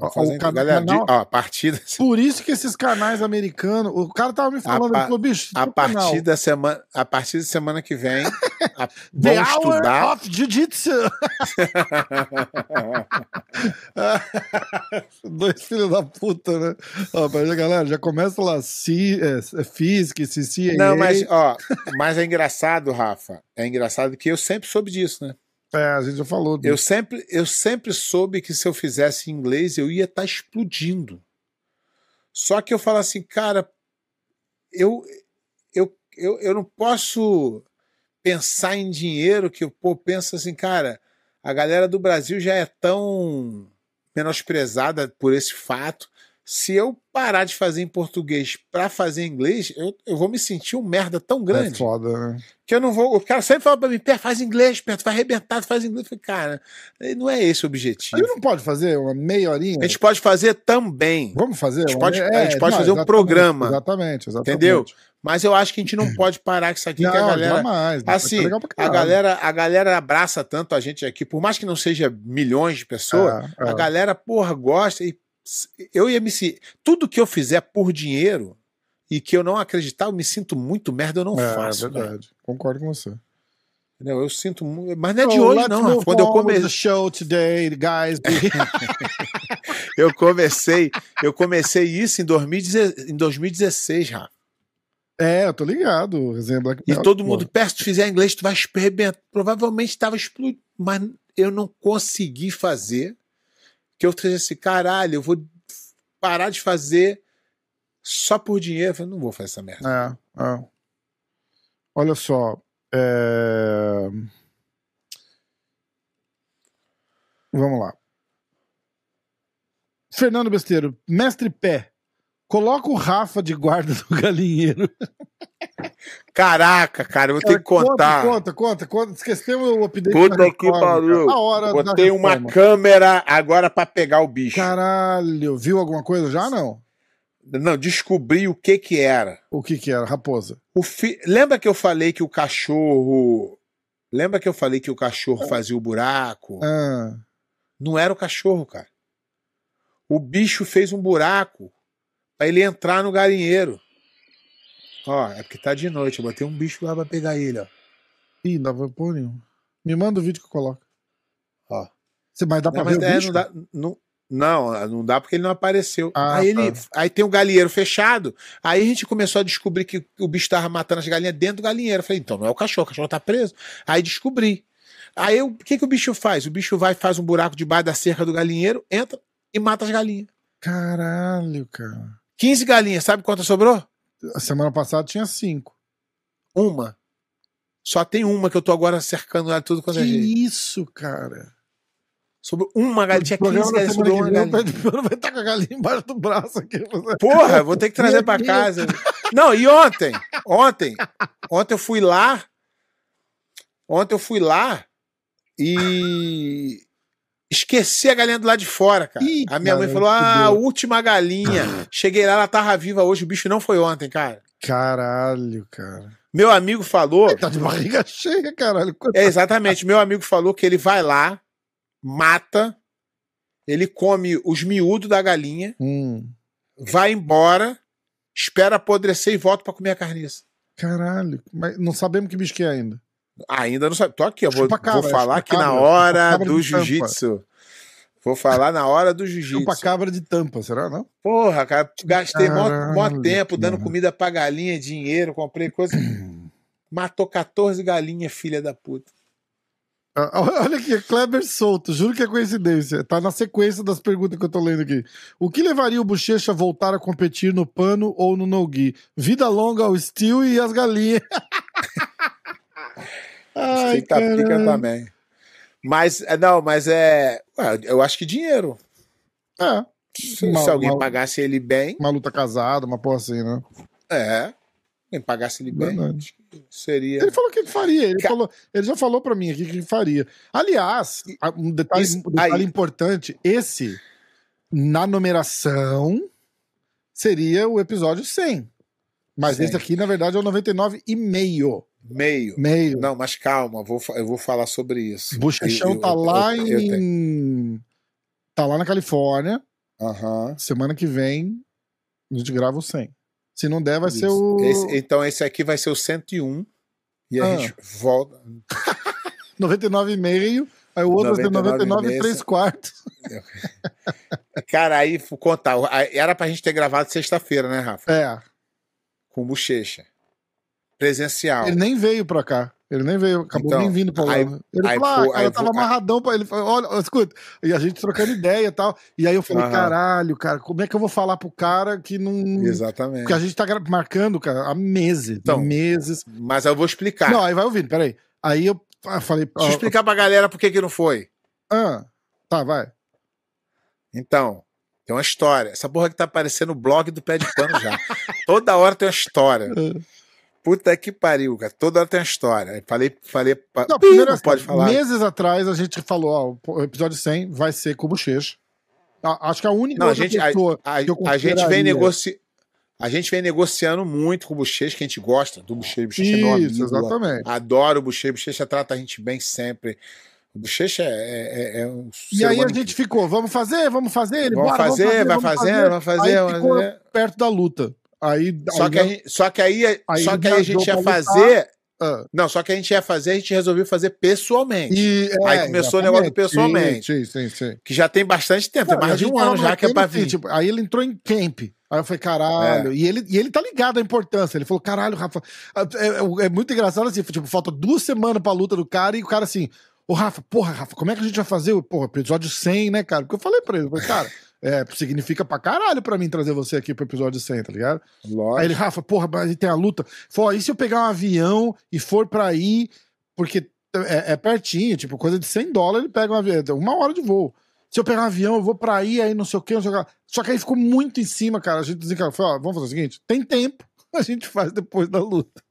Ó, cana- galera, canal- de- ó, a partida, Por isso que esses canais americanos. O cara tava me falando, pa- ele falou, bicho, a canal, partir da semana, a partir da semana que vem, a, The vamos Hour estudar. of Jiu-Jitsu. Dois filhos da puta, né? Ó, mas, galera, já começa lá, C, é, é Física, CCA. Não, mas ó, mas é engraçado, Rafa. É engraçado que eu sempre soube disso, né? É, a gente já falou. Eu sempre, eu sempre soube que se eu fizesse em inglês eu ia estar explodindo. Só que eu falo assim, cara, eu, eu, eu, eu não posso pensar em dinheiro que eu pô, penso assim, cara, a galera do Brasil já é tão menosprezada por esse fato. Se eu parar de fazer em português para fazer em inglês, eu, eu vou me sentir um merda tão É grande foda, né? que eu não vou. O cara sempre fala pra mim, Pé, faz inglês, Pé, tu vai arrebentar, tu faz inglês. Eu falei, cara, não é esse o objetivo. A gente não pode fazer uma meia horinha? A gente pode fazer também, Vamos fazer? gente uma pode- meia- a gente pode fazer um programa. Exatamente, exatamente. entendeu? Mas eu acho que a gente não pode parar com isso aqui, Não, que a galera. jamais. Assim, é a galera, a galera abraça tanto a gente aqui, por mais que não seja milhões de pessoas, É, é. a galera, porra, gosta. E eu ia me Tudo que eu fizer por dinheiro e que eu não acreditar, eu me sinto muito merda, eu não É, faço. é cara. verdade. Concordo com você. Eu sinto muito. Mas não é de So, hoje, não. Rafa. Quando eu comecei. show today, guys. Eu comecei, eu comecei isso em 2016, em 2016, Rafa. é, eu tô ligado. Resenha Black E Belt, todo pô. mundo, perto, se tu fizer inglês, tu vai arrebentar. Provavelmente estava explodindo, mas eu não consegui fazer. Que eu falei assim, caralho, eu vou parar de fazer só por dinheiro. Eu falei, não vou fazer essa merda. É, é. Olha só. é, Vamos lá. Fernando Besteiro, mestre pé. Coloca o Rafa de guarda do galinheiro. Caraca, cara, eu vou ter que contar. Conta, conta, conta. Esquecemos o update. Puta da que pariu. cara. Botei uma câmera agora pra pegar o bicho. Caralho, viu alguma coisa já? Não. Não, descobri o que que era. O que que era? Raposa. O fi... Lembra que eu falei que o cachorro. Lembra que eu falei que o cachorro fazia o buraco? Ah, Não era o cachorro, cara. O bicho fez um buraco pra ele entrar no galinheiro. Ó, é porque tá de noite. Eu botei um bicho lá pra pegar ele, ó. ih, não vai pôr nenhum. Me manda o vídeo que eu coloco. Ó. Você, mas dá pra Não, ver é, não, dá, não, não, não dá porque ele não apareceu. Ah, aí, ele, tá. aí tem o galinheiro fechado. Aí a gente começou a descobrir que o bicho tava matando as galinhas dentro do galinheiro. Eu falei, então não é o cachorro, o cachorro tá preso. Aí descobri. Aí o que, que o bicho faz? O bicho vai, faz um buraco debaixo da cerca do galinheiro, entra e mata as galinhas. Caralho, cara. 15 galinhas, sabe quantas sobrou? A semana passada tinha cinco. Uma. Só tem uma que eu tô agora cercando ela tudo quanto Que é jeito. isso, cara? Sobrou uma galinha, tinha 15 Programa da galinhas, sobrou uma galinha. Pano vai estar com a galinha embaixo do braço aqui. Porra, vou ter que trazer pra casa. Não, e ontem? Ontem. Ontem eu fui lá. Ontem eu fui lá e esqueci a galinha do lado de fora, cara. Ih, a minha mãe falou: ah, última galinha. Cheguei lá, ela tava viva hoje, o bicho não foi ontem, cara. Caralho, cara. Meu amigo falou. Tá de barriga cheia, caralho. É, exatamente. Meu amigo falou que ele vai lá, mata, ele come os miúdos da galinha, Hum, vai embora, espera apodrecer e volta pra comer a carniça. caralho. Mas não sabemos que bicho que é ainda. Ainda não sabe. Tô aqui, eu vou, vou falar aqui na hora do jiu-jitsu. Vou falar na hora do jiu-jitsu. Chupa cabra de tampa, será não? Porra, cara, gastei mó, mó tempo dando comida pra galinha, dinheiro, comprei coisa. Matou 14 galinhas, filha da puta. Ah, Olha aqui, Kleber Souto, juro que é coincidência. Tá na sequência das perguntas que eu tô lendo aqui. O que levaria o Bochecha a voltar a competir no pano ou no no-gi? Vida longa ao Steel e as galinhas. Ai, Fica pica caralho. também. Mas, é, não, mas é. Eu acho que dinheiro. É, Se, Uma- se alguém uma- pagasse ele bem, uma luta casada, uma porra assim, né? é. Quem pagasse ele bem, Verdade. seria. Ele falou que ele faria, ele, Ca- falou, ele já falou pra mim aqui que ele faria. Aliás, um detalhe, Isso- um detalhe importante: esse, na numeração, seria o episódio 100. Mas Sim. esse aqui, na verdade, é o 99 e meio. Meio. Meio. Não, mas calma, vou, eu vou falar sobre isso. Bochechão Eu- eu- tá lá eu- em. Tá lá na Califórnia. Semana que vem a gente grava o 100. Se não der, vai ser Isso. o. Esse- então esse aqui vai ser o 101. E a Ah. gente volta. 99,5. Aí o outro vai ser 99 99 e 3 meses. quartos. Cara, aí vou contar. Era pra gente ter gravado sexta-feira, né, Rafa? É. Com bochecha. Presencial. Ele nem veio pra cá. Ele nem veio, acabou Então, nem vindo pra lá. aí- ele aí falou, ah, vou- cara, aí eu tava amarradão pra ele. Falou, Olha, escuta. E a gente trocando ideia e tal. E aí eu falei, caralho, cara, como é que eu vou falar pro cara que não. Exatamente. Porque a gente tá marcando, cara, há meses. Então, meses. Mas eu vou explicar. Não, aí vai ouvindo, peraí. Aí eu ah, falei. Deixa eu ó, explicar pra galera por que que não foi. ah, tá, vai. Então, tem uma história. Essa porra que tá aparecendo o blog do pé de pano já. Toda hora tem uma história. Puta que pariu, cara. Toda hora tem uma história. Aí Falei, falei. Não, primeiro, não pode falar. meses atrás a gente falou, ó, o episódio 100 vai ser com o Bochecha. A- Acho que a única Não, a gente, a, pessoa a- que eu a gente vem consideraria- negoci... A gente vem negociando muito com o Bochecha, que a gente gosta do Bochecha. Bochecha é amigo. exatamente. Adoro o Bochecha. Bochecha trata a gente bem sempre. O Bochecha é, é, é um E aí a gente ficou, vamos fazer, vamos fazer, ele Vamos bora, fazer, vai vamos fazendo, vai fazer, Aí vamos ficou fazer. perto da luta. Aí, Só aí que, a gente, só que aí, aí só que aí a gente ia fazer. ah, Não, só que a gente ia fazer, a gente resolveu fazer pessoalmente. e, é, Aí começou o negócio exatamente. pessoalmente. Sim, sim, sim. Que já tem bastante tempo, tem Não, e a mais de um ano já que é pra vir. tipo, aí ele entrou em camp. Aí eu falei, caralho. E, ele, e ele tá ligado à importância. Ele falou, caralho, Rafa. É, é- é muito engraçado assim, tipo, falta duas semanas pra luta do cara e o cara assim, ô Rafa, porra, Rafa, como é que a gente vai fazer? o Porra, episódio 100, né, cara? Porque eu falei pra ele, eu falei, cara, é, significa pra caralho pra mim trazer você aqui pro episódio 100, tá ligado? Lógico. Aí ele, Rafa, porra, mas tem a luta. Falou, ó, e se eu pegar um avião e for pra aí, porque é, é pertinho, tipo, coisa de 100 dólares, ele pega um avião, é uma hora de voo. Se eu pegar um avião, eu vou pra aí, aí não sei o que, não sei o que. lá. Só que aí ficou muito em cima, cara. A gente cara, falou, ó, vamos fazer o seguinte, tem tempo, a gente faz depois da luta.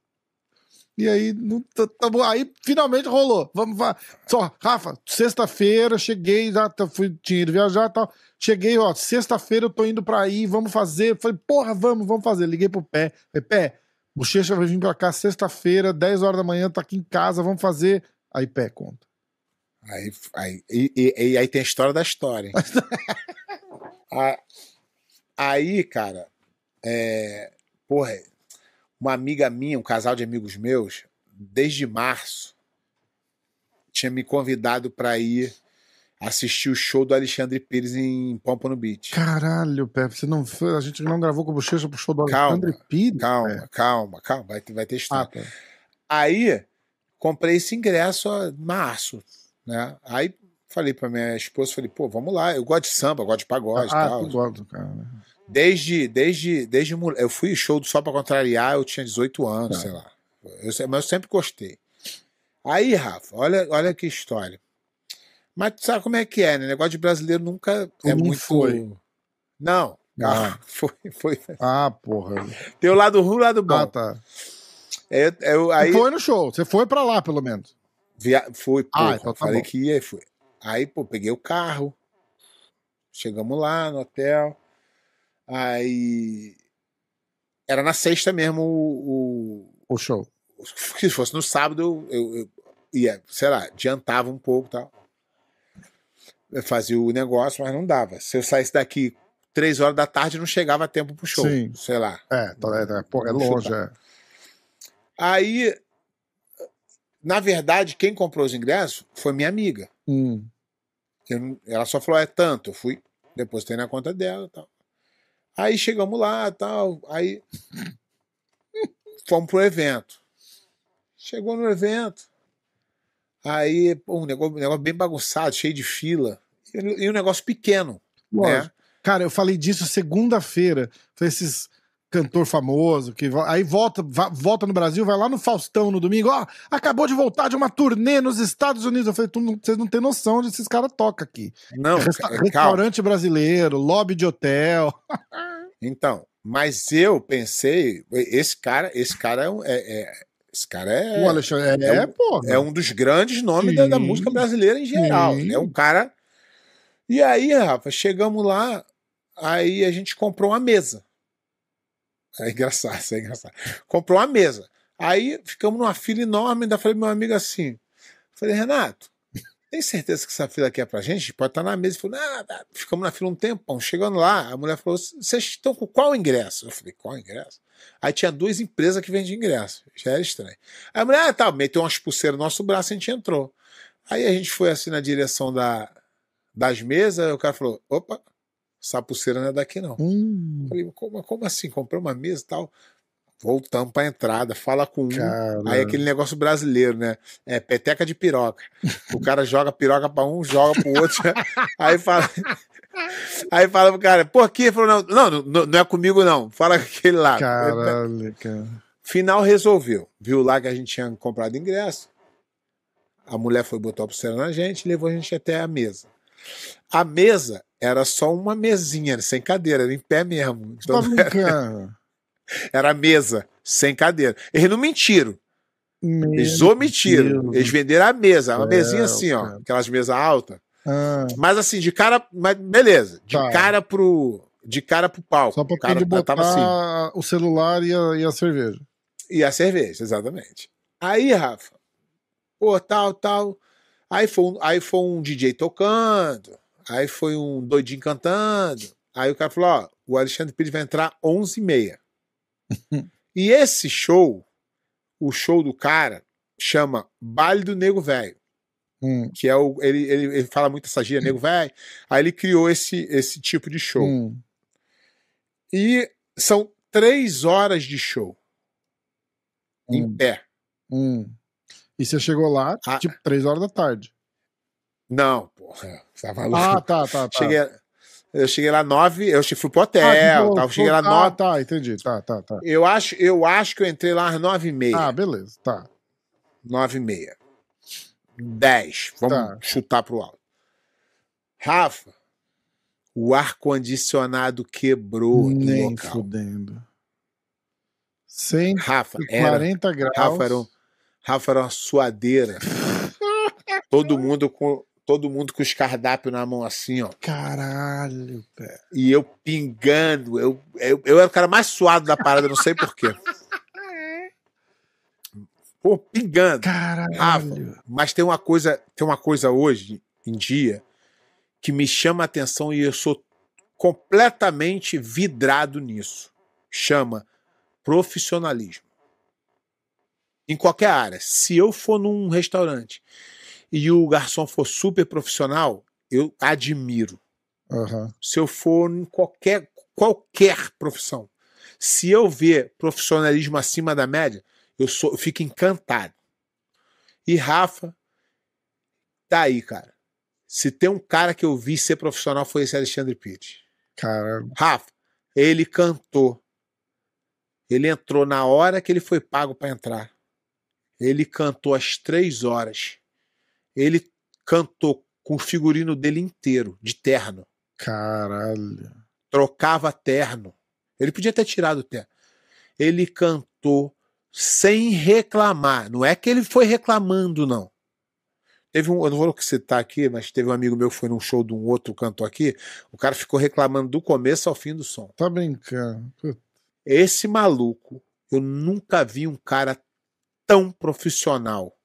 E aí, não, tá, tá bom. aí finalmente rolou. Vamos, va- só, Rafa, sexta-feira, cheguei, já tá- fui, tinha ido viajar e tal. Cheguei, ó, sexta-feira eu tô indo pra aí, vamos fazer. Falei, porra, vamos, vamos fazer. Liguei pro pé. Falei, pé, bochecha vai vir pra cá sexta-feira, 10 horas da manhã, tá aqui em casa, vamos fazer. Aí, pé, conta. Aí, aí, e, e- e aí tem a história da história. aí, cara, é, porra, uma amiga minha, um casal de amigos meus, desde março, tinha me convidado para ir assistir o show do Alexandre Pires em Pompano Beach. Caralho, pé, você não foi, a gente não gravou com o bochecha pro show do Calma, Alexandre Pires? Calma, calma, calma, vai, ter- vai ter Ah, história. tá. Aí comprei esse ingresso em março, né? Aí falei pra minha esposa, falei, pô, vamos lá, eu gosto de samba, gosto de pagode e Ah, tal. tu gosta, cara. Desde, desde, desde eu fui show do Só pra Contrariar, eu tinha 18 anos, Tá. sei lá. Eu, mas eu sempre gostei. Aí, Rafa, olha, olha que história. Mas tu sabe como é que é, né? Negócio de brasileiro nunca é Não muito. foi. Não. Ah. Foi, foi. Ah, porra. Tem o lado ruim e o lado bom. Ah, tá. É, eu, aí, Você foi no show, você foi pra lá, pelo menos. Via... Fui, Ah, então tá falei bom. que ia e fui. Aí, pô, peguei o carro, chegamos lá no hotel, aí era na sexta mesmo o, O show. o- se fosse no sábado eu, eu- ia, sei lá, adiantava um pouco e tal. Eu fazia o negócio, mas não dava. Se eu saísse daqui três horas da tarde, não chegava a tempo pro show. Sim. Sei lá. É, tá- é, é, pô, é longe, é. Aí, na verdade, quem comprou os ingressos foi minha amiga. Hum. Eu ela só falou, é tanto. Eu fui, depositei na conta dela e tal. Aí chegamos lá tal. Aí fomos pro evento. Chegou no evento. Aí, pô, um negócio, negócio bem bagunçado, cheio de fila. E, um negócio pequeno, né? Cara, eu falei disso segunda-feira. Foi esses cantor famoso que aí volta, volta no Brasil, vai lá no Faustão no domingo, ó, acabou de voltar de uma turnê nos Estados Unidos. Eu falei, tu não- vocês não têm noção de esses caras tocam aqui. Não, É resta- ca- calma. restaurante brasileiro, lobby de hotel. Então, mas eu pensei, esse cara, esse cara é, um- é- é- esse cara é, o Alexandre, é, é um- pô. é um dos grandes nomes da, da música brasileira em geral. Sim. É um cara. E aí, Rafa, chegamos lá, aí a gente comprou uma mesa. É engraçado, isso é engraçado. Comprou uma mesa. Aí ficamos numa fila enorme, ainda falei meu amigo assim. Falei, Renato, tem certeza que essa fila aqui é pra gente? Pode estar na mesa. Falou, não, não. ficamos na fila um tempão. Chegando lá, a mulher falou: vocês estão com qual ingresso? Eu falei, qual ingresso? Aí tinha duas empresas que vendiam ingresso. Já era estranho. Aí a mulher, ah, tá, meteu umas pulseiras no nosso braço e a gente entrou. Aí a gente foi assim na direção da, das mesas, o cara falou: opa, essa pulseira não é daqui não. Hum, Falei, como, como assim? Comprei uma mesa e tal. Voltamos pra entrada, fala com um. cara. Aí aquele negócio brasileiro, né? É peteca de piroca. O cara joga piroca pra um, joga pro outro. aí fala. Aí fala pro cara, pô, aqui, ele falou, não, não, não, é comigo, não. Fala com aquele lá. Caralho, cara. Final resolveu. Viu lá que a gente tinha comprado ingresso. A mulher foi botar a pulseira na gente levou a gente até a mesa. A mesa era só uma mesinha, sem cadeira, era em pé mesmo. Tá Então, brincando. era mesa, sem cadeira. Eles não mentiram. Meu Eles omitiram. Deus. Eles venderam a mesa, uma céu, mesinha assim, ó. cara. Aquelas mesas altas. Ah, Mas assim, de cara. Mas beleza. De Tá. cara pro. De cara pro palco. só pra o cara ele botar tava assim. o celular e a, e a cerveja. E a cerveja, exatamente. Aí, Rafa, pô, tal, tal. Aí foi aí foi um DJ tocando. Aí foi um doidinho cantando. Aí o cara falou: ó, o Alexandre Pires vai entrar 11h30. e esse show, o show do cara, chama Baile do Nego Velho. Hum, que é o. Ele, ele, ele fala muito essa gíria, nego velho. Aí ele criou esse, esse tipo de show. hum. E são três horas de show. Em Hum. pé. Hum. E você chegou lá, Ah. tipo, três horas da tarde. Não, porra. Você tá maluco? Ah, tá, tá, tá. cheguei, eu cheguei lá nove, eu fui pro hotel, Ah, tal, cheguei lá ah, nove. tá, entendi. Tá, tá, tá. Eu acho, eu acho que eu entrei lá às nove e meia. Ah, beleza, tá. Nove e meia. Dez. Vamos Tá. chutar pro alto. Rafa, o ar-condicionado quebrou no Nem local. fudendo. 140 Rafa, era, graus. Rafa era, um, Rafa era uma suadeira. todo mundo com todo mundo com os cardápios na mão assim, ó. Caralho, pé. E eu pingando. Eu, eu, eu era o cara mais suado da parada, não sei porquê. Pô, pingando. Caralho. mas tem uma coisa, tem uma coisa hoje em dia que me chama a atenção e eu sou completamente vidrado nisso. Chama profissionalismo. Em qualquer área. Se eu for num restaurante e o garçom for super profissional, eu admiro. Aham. Se eu for em qualquer qualquer profissão, se eu ver profissionalismo acima da média, eu, sou, eu fico encantado. E Rafa, tá aí, cara. Se tem um cara que eu vi ser profissional foi esse Alexandre Pitt. Caralho. Rafa, ele cantou. Ele entrou na hora que ele foi pago para entrar. Ele cantou às três horas. Ele cantou com o figurino dele inteiro, de terno. Caralho. Trocava terno. Ele podia ter tirado o terno. Ele cantou sem reclamar. Não é que ele foi reclamando, não. Teve um, eu não vou citar aqui, mas teve um amigo meu que foi num show de um outro cantor aqui. O cara ficou reclamando do começo ao fim do som. Tá brincando. Esse maluco, eu nunca vi um cara tão profissional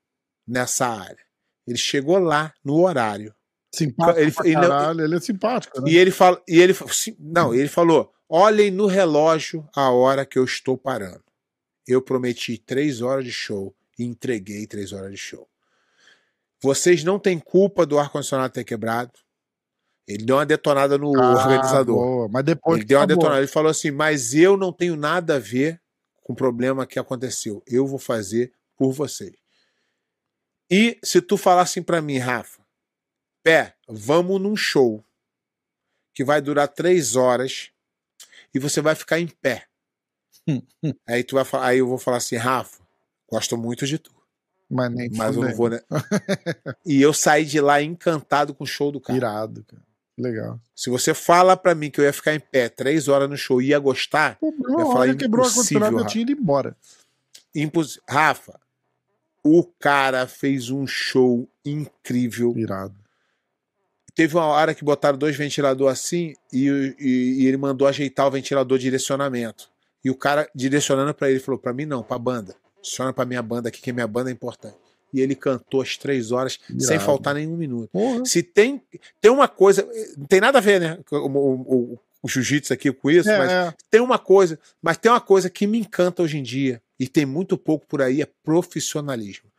nessa área. Ele chegou lá no horário. Simpático Ele- ele caralho, ele é simpático, né? E ele fala, e ele não, ele falou: olhem no relógio a hora que eu estou parando. Eu prometi três horas de show e entreguei três horas de show. Vocês não têm culpa do ar-condicionado ter quebrado. Ele deu uma detonada no Ah, organizador. boa. Mas depois Ele deu uma detonada. Ele falou assim: mas eu não tenho nada a ver com o problema que aconteceu. Eu vou fazer por vocês. E se tu falar assim pra mim, Rafa, pé, vamos num show que vai durar três horas e você vai ficar em pé. aí tu vai falar, aí eu vou falar assim, Rafa, gosto muito de tu, Mas nem mas eu não vou, né? e eu saí de lá encantado com o show do cara. Irado, cara. Legal. Se você fala pra mim que eu ia ficar em pé três horas no show e ia gostar, Pô, ia uma falar quebrou a impossível, condicionado, eu tinha ido embora. Imposs... Rafa, o cara fez um show incrível. Irado. Teve uma hora que botaram dois ventiladores assim e, e- e ele mandou ajeitar o ventilador de direcionamento. E o cara direcionando pra ele falou: pra mim não, pra banda. Direciona pra minha banda aqui, que minha banda é importante. E ele cantou as três horas sem faltar nenhum minuto. Porra. Se tem, tem uma coisa, não tem nada a ver, né? O, o, o- o jiu-jitsu aqui com isso, mas É, é. tem uma coisa, mas tem uma coisa que me encanta hoje em dia, e tem muito pouco por aí, é profissionalismo.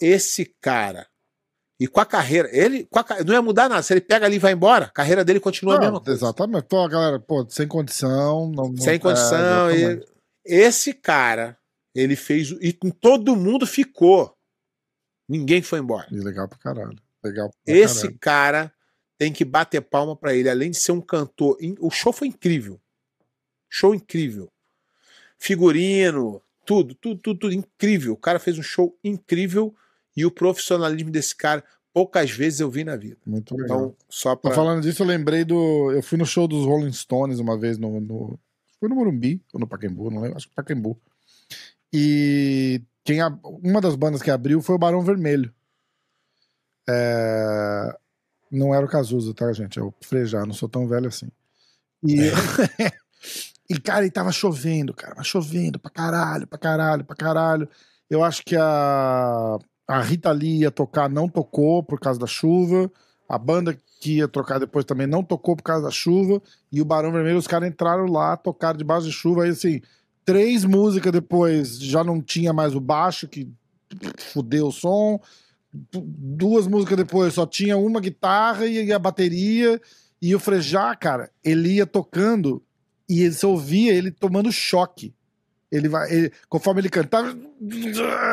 Esse cara, e com a carreira, ele com a não ia mudar nada. Se ele pega ali e vai embora, a carreira dele continua a Não, mesma coisa. Exatamente. Pô, galera, pô, sem condição. Não, não- Sem condição. é, e- exatamente. esse cara, ele fez. E todo mundo ficou. Ninguém foi embora. E legal pra caralho. Legal pra Esse caralho. cara tem que bater palma pra ele. Além de ser um cantor. O show foi incrível. Show incrível. Figurino, tudo, tudo, tudo, tudo incrível. O cara fez um show incrível e o profissionalismo desse cara, poucas vezes eu vi na vida. Muito legal. Então, só Tô pra. falando disso, eu lembrei do. Eu fui no show dos Rolling Stones uma vez no. no... Foi no Morumbi, ou no Pacaembu, não lembro, acho que Pacaembu. E quem a- uma das bandas que abriu foi o Barão Vermelho. É, Não era o Cazuza, tá, gente? É o Frejá, não sou tão velho assim. E, e cara, e tava chovendo, cara, mas chovendo pra caralho, pra caralho, pra caralho. Eu acho que a, a Rita Lee ia tocar, não tocou por causa da chuva. A banda que ia tocar depois também não tocou por causa da chuva. E o Barão Vermelho, os caras entraram lá, tocaram debaixo de chuva. Aí, assim, três músicas depois já não tinha mais o baixo, que fudeu o som. Duas músicas depois só tinha uma guitarra e a bateria. E o Frejá, cara, ele ia tocando e você ouvia ele tomando choque. Ele vai, ele- conforme ele cantava,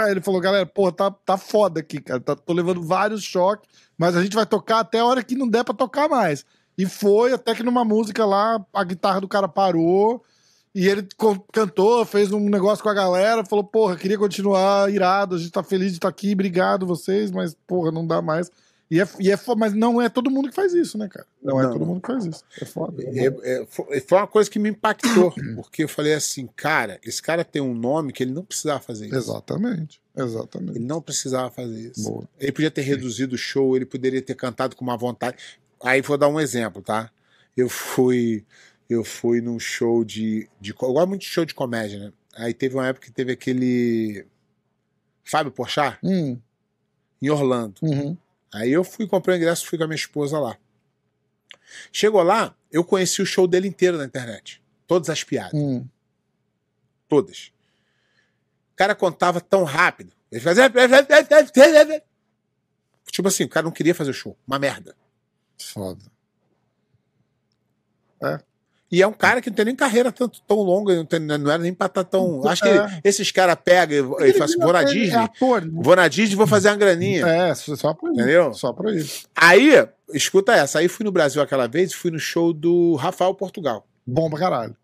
ele falou, galera, porra, tá, tá foda aqui, cara. Tá, tô levando vários choques, mas a gente vai tocar até a hora que não der pra tocar mais. E foi até que numa música lá, a guitarra do cara parou e ele cantou, fez um negócio com a galera, falou, porra, queria continuar irado, a gente tá feliz de estar aqui, obrigado vocês, mas porra, não dá mais. E é, e é mas não é todo mundo que faz isso, né, cara? Não, é Não. todo mundo que faz isso. É foda. É, é, foi foi uma coisa que me impactou, porque eu falei assim, cara, esse cara tem um nome que ele não precisava fazer isso. Exatamente, exatamente. Ele não precisava fazer isso. Boa. Ele podia ter reduzido o show, ele poderia ter cantado com uma vontade. Aí vou dar um exemplo, tá? Eu fui eu fui num show de, de eu gosto muito de show de comédia, né? Aí teve uma época que teve aquele Fábio Porchat Hum, em Orlando. uhum. Aí eu fui comprei o ingresso, fui com a minha esposa lá. Chegou lá, eu conheci o show dele inteiro na internet. Todas as piadas, Hum. todas. O cara contava tão rápido. Ele fazia Tipo assim, o cara não queria fazer o show. Uma merda. Foda. E é um cara que não tem nem carreira tanto, tão longa, não, tem- não era nem pra estar tão. Acho que É. esses caras pegam e, e falam assim: vou na Ele Disney, É ator, né? vou na Disney e vou fazer uma graninha. É, só pra isso. Entendeu? Só pra isso. Aí, escuta essa, aí fui no Brasil aquela vez e fui no show do Rafael Portugal. Bom pra caralho.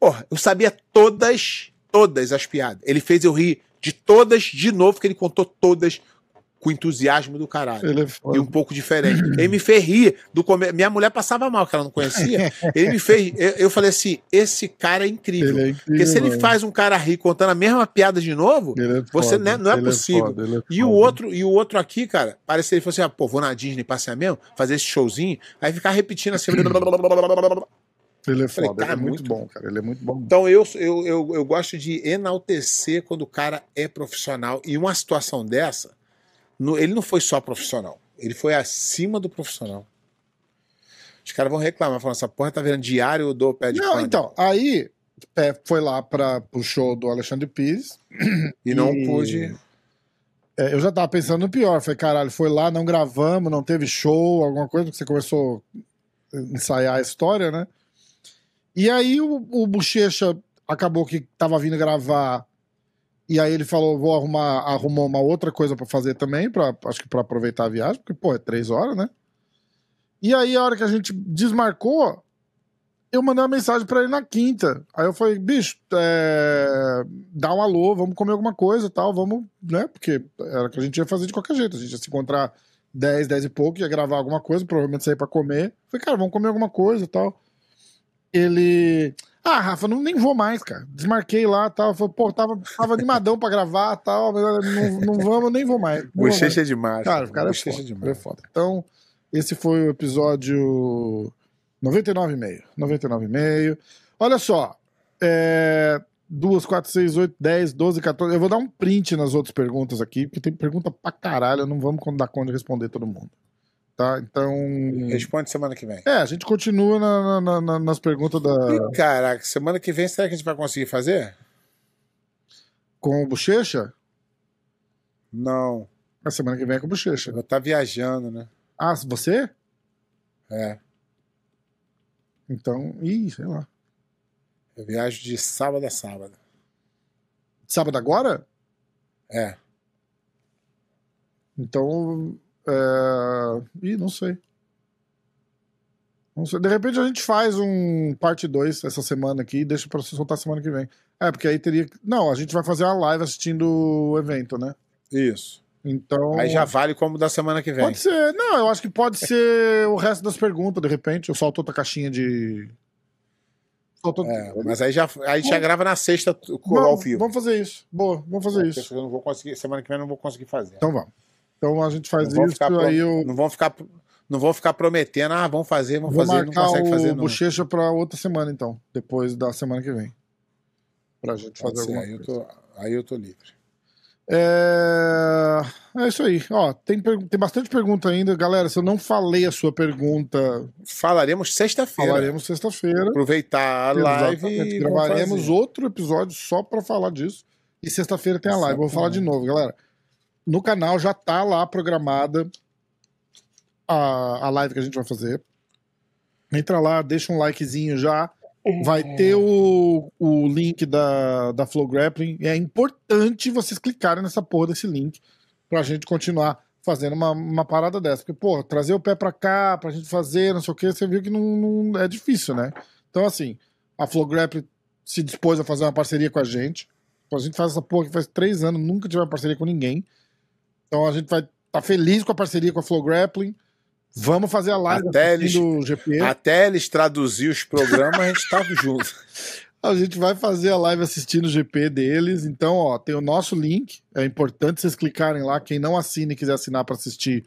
Porra, eu sabia todas, todas as piadas. Ele fez eu rir de todas de novo, que ele contou todas com entusiasmo do caralho. Ele é E foda. um pouco diferente. Ele me fez rir do come... Minha mulher passava mal, que ela não conhecia. Ele me fez. Eu, eu falei assim: esse cara é incrível. É incrível, Porque se ele mano. faz um cara rir contando a mesma piada de novo, é você né, não é Ele possível. foda, é e o outro, e o outro aqui, cara, parece que ele falou assim: ah, pô, vou na Disney passear mesmo, fazer esse showzinho, aí ficar repetindo assim. Ele é Falei, foda. cara, ele é muito muito bom, cara. Ele é muito bom. Então eu, eu, eu, eu gosto de enaltecer quando o cara é profissional. E uma situação dessa, no- ele não foi só profissional, ele foi acima do profissional. Os caras vão reclamar, falando, essa porra tá vendo diário do pé de Não, pano. então, aí é, foi lá para o show do Alexandre Pires. E não e- pude. É, eu já tava pensando no pior. Falei, caralho, foi lá, não gravamos, não teve show, alguma coisa, porque você começou a ensaiar a história, né? E aí o, o Bochecha acabou que tava vindo gravar. E aí ele falou: vou arrumar, arrumou uma outra coisa pra fazer também, pra, acho que pra aproveitar a viagem, porque, pô, é três horas, né? E aí, a hora que a gente desmarcou, eu mandei uma mensagem pra ele na quinta. Aí eu falei, bicho, é, dá um alô, vamos comer alguma coisa tal, vamos, né? Porque era o que a gente ia fazer de qualquer jeito. A gente ia se encontrar 10, 10 e pouco, ia gravar alguma coisa, provavelmente sair pra comer. Falei, cara, vamos comer alguma coisa tal. Ele. Ah, Rafa, não, nem vou mais, cara. Desmarquei lá tal. Falei, pô, tava, tava animadão pra gravar e tal. mas Não, não vamos, nem vou mais. Bochecha é demais. Cara, o cara é Bochecha foda, é o cara é demais. foda. Então, esse foi o episódio 99,5. 99,5. Olha só. É... 2, 4, 6, 8, 10, 12, 14. Eu vou dar um print nas outras perguntas aqui, porque tem pergunta pra caralho. Não vamos dar conta de responder todo mundo. Tá? Então. Responde semana que vem. É, a gente continua na- na- na- nas perguntas da... Ih, Caraca, semana que vem será que a gente vai conseguir fazer? com o Bochecha. Não. A semana que vem é com o Bochecha. Eu vou estar viajando, né? Ah, você? É. Então. Ih, sei lá. Eu viajo de sábado a sábado. Sábado agora? É. Então. É... Ih, não sei. Não sei. De repente a gente faz um parte 2 essa semana aqui e deixa pra você soltar semana que vem. É, porque aí teria. Não, a gente vai fazer uma live assistindo o evento, né? Isso. Então. Aí já vale como da semana que vem. Pode ser. Não, eu acho que pode ser o resto das perguntas, de repente. Eu solto outra caixinha de. Solto... É, mas aí já, aí já grava na sexta ao vivo. Vamos fazer isso. Boa, vamos fazer É, isso. Eu não vou conseguir, semana que vem eu não vou conseguir fazer. Então vamos. Então a gente faz não, vão isso, ficar pro- aí eu não vão ficar não vão ficar prometendo, ah, vamos fazer, vamos vou fazer, não marcar consegue o fazer não. bochecha pra outra semana, então. Depois da semana que vem. Pra gente Pode fazer ser, alguma aí, eu coisa. tô, aí eu tô livre. É... é isso aí. Ó, tem, per- tem bastante pergunta ainda. Galera, se eu não falei a sua pergunta, Falaremos sexta-feira. falaremos sexta-feira. Aproveitar a live Exatamente. e Gravaremos outro episódio só pra falar disso. E sexta-feira tem a live. Vou falar de novo, galera. No canal já tá lá programada a, a live que a gente vai fazer. Entra lá, deixa um likezinho já. Vai ter o, o link da, da Flow Grappling. É importante vocês clicarem nessa porra desse link pra gente continuar fazendo uma, uma parada dessa. Porque, porra, trazer o pé pra cá, pra gente fazer, não sei o que, você viu que não, não- é difícil, né? Então, assim, a Flow Grappling se dispôs a fazer uma parceria com a gente. A gente faz essa porra que faz três anos, nunca tive uma parceria com ninguém. Então, a gente vai estar tá feliz com a parceria com a Flow Grappling. Vamos fazer a live Até assistindo o GP. Até eles traduzir os programas, a gente tava junto. A gente vai fazer a live assistindo o GP deles. Então, ó, tem o nosso link. É importante vocês clicarem lá. Quem não assina e quiser assinar para assistir,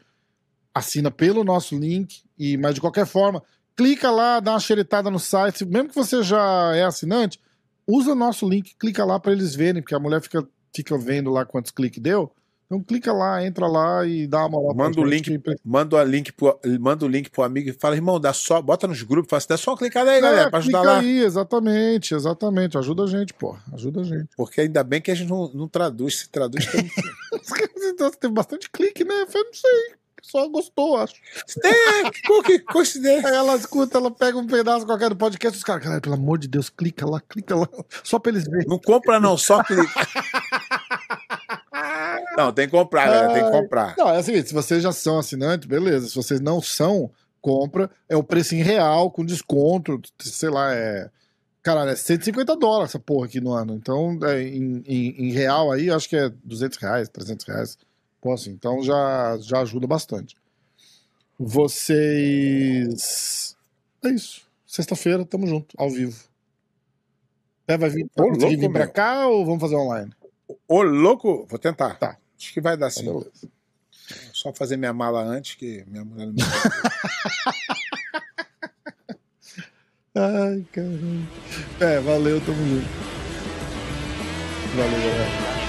assina pelo nosso link. E, mas de qualquer forma, clica lá, dá uma xeretada no site. Mesmo que você já é assinante, usa o nosso link, clica lá para eles verem, porque a mulher fica, fica vendo lá quantos cliques deu. Então clica lá, entra lá e dá uma pra Manda o link, manda o link pro, manda o link pro amigo e fala, irmão, dá só, bota nos grupos, fala assim, dá só uma clicada aí, galera, É, pra ajudar lá. aí, exatamente, exatamente. Ajuda a gente, pô. Ajuda a gente. Porque ainda bem que a gente não, não traduz, se traduz tem, Então, Teve bastante clique, né? Eu falei, não sei. Só gostou, acho. tem co- que coincidência. Aí ela escuta, ela pega um pedaço qualquer do podcast, os caras, cara, pelo amor de Deus, clica lá, clica lá, só pra eles verem. Não compra não, só clica. Não, tem que comprar, galera, tem que comprar. Não, é assim, se vocês já são assinantes, beleza. Se vocês não são, compra. É o preço em real, com desconto, sei lá, é. Caralho, é 150 dólares essa porra aqui no ano. Então, é, em, em, em real aí, acho que é 200 reais, 300 reais Pô, assim, então já, já ajuda bastante. Vocês. É isso. Sexta-feira, tamo junto, ao vivo. É, vai vir, Ô, louco, vir pra meu. cá ou vamos fazer online? Ô, louco, vou tentar. Tá. Acho que vai dar Tá, sim. beleza. Só fazer minha mala antes, que minha mulher não me Ai, caramba. É, valeu, tamo junto. Valeu, galera.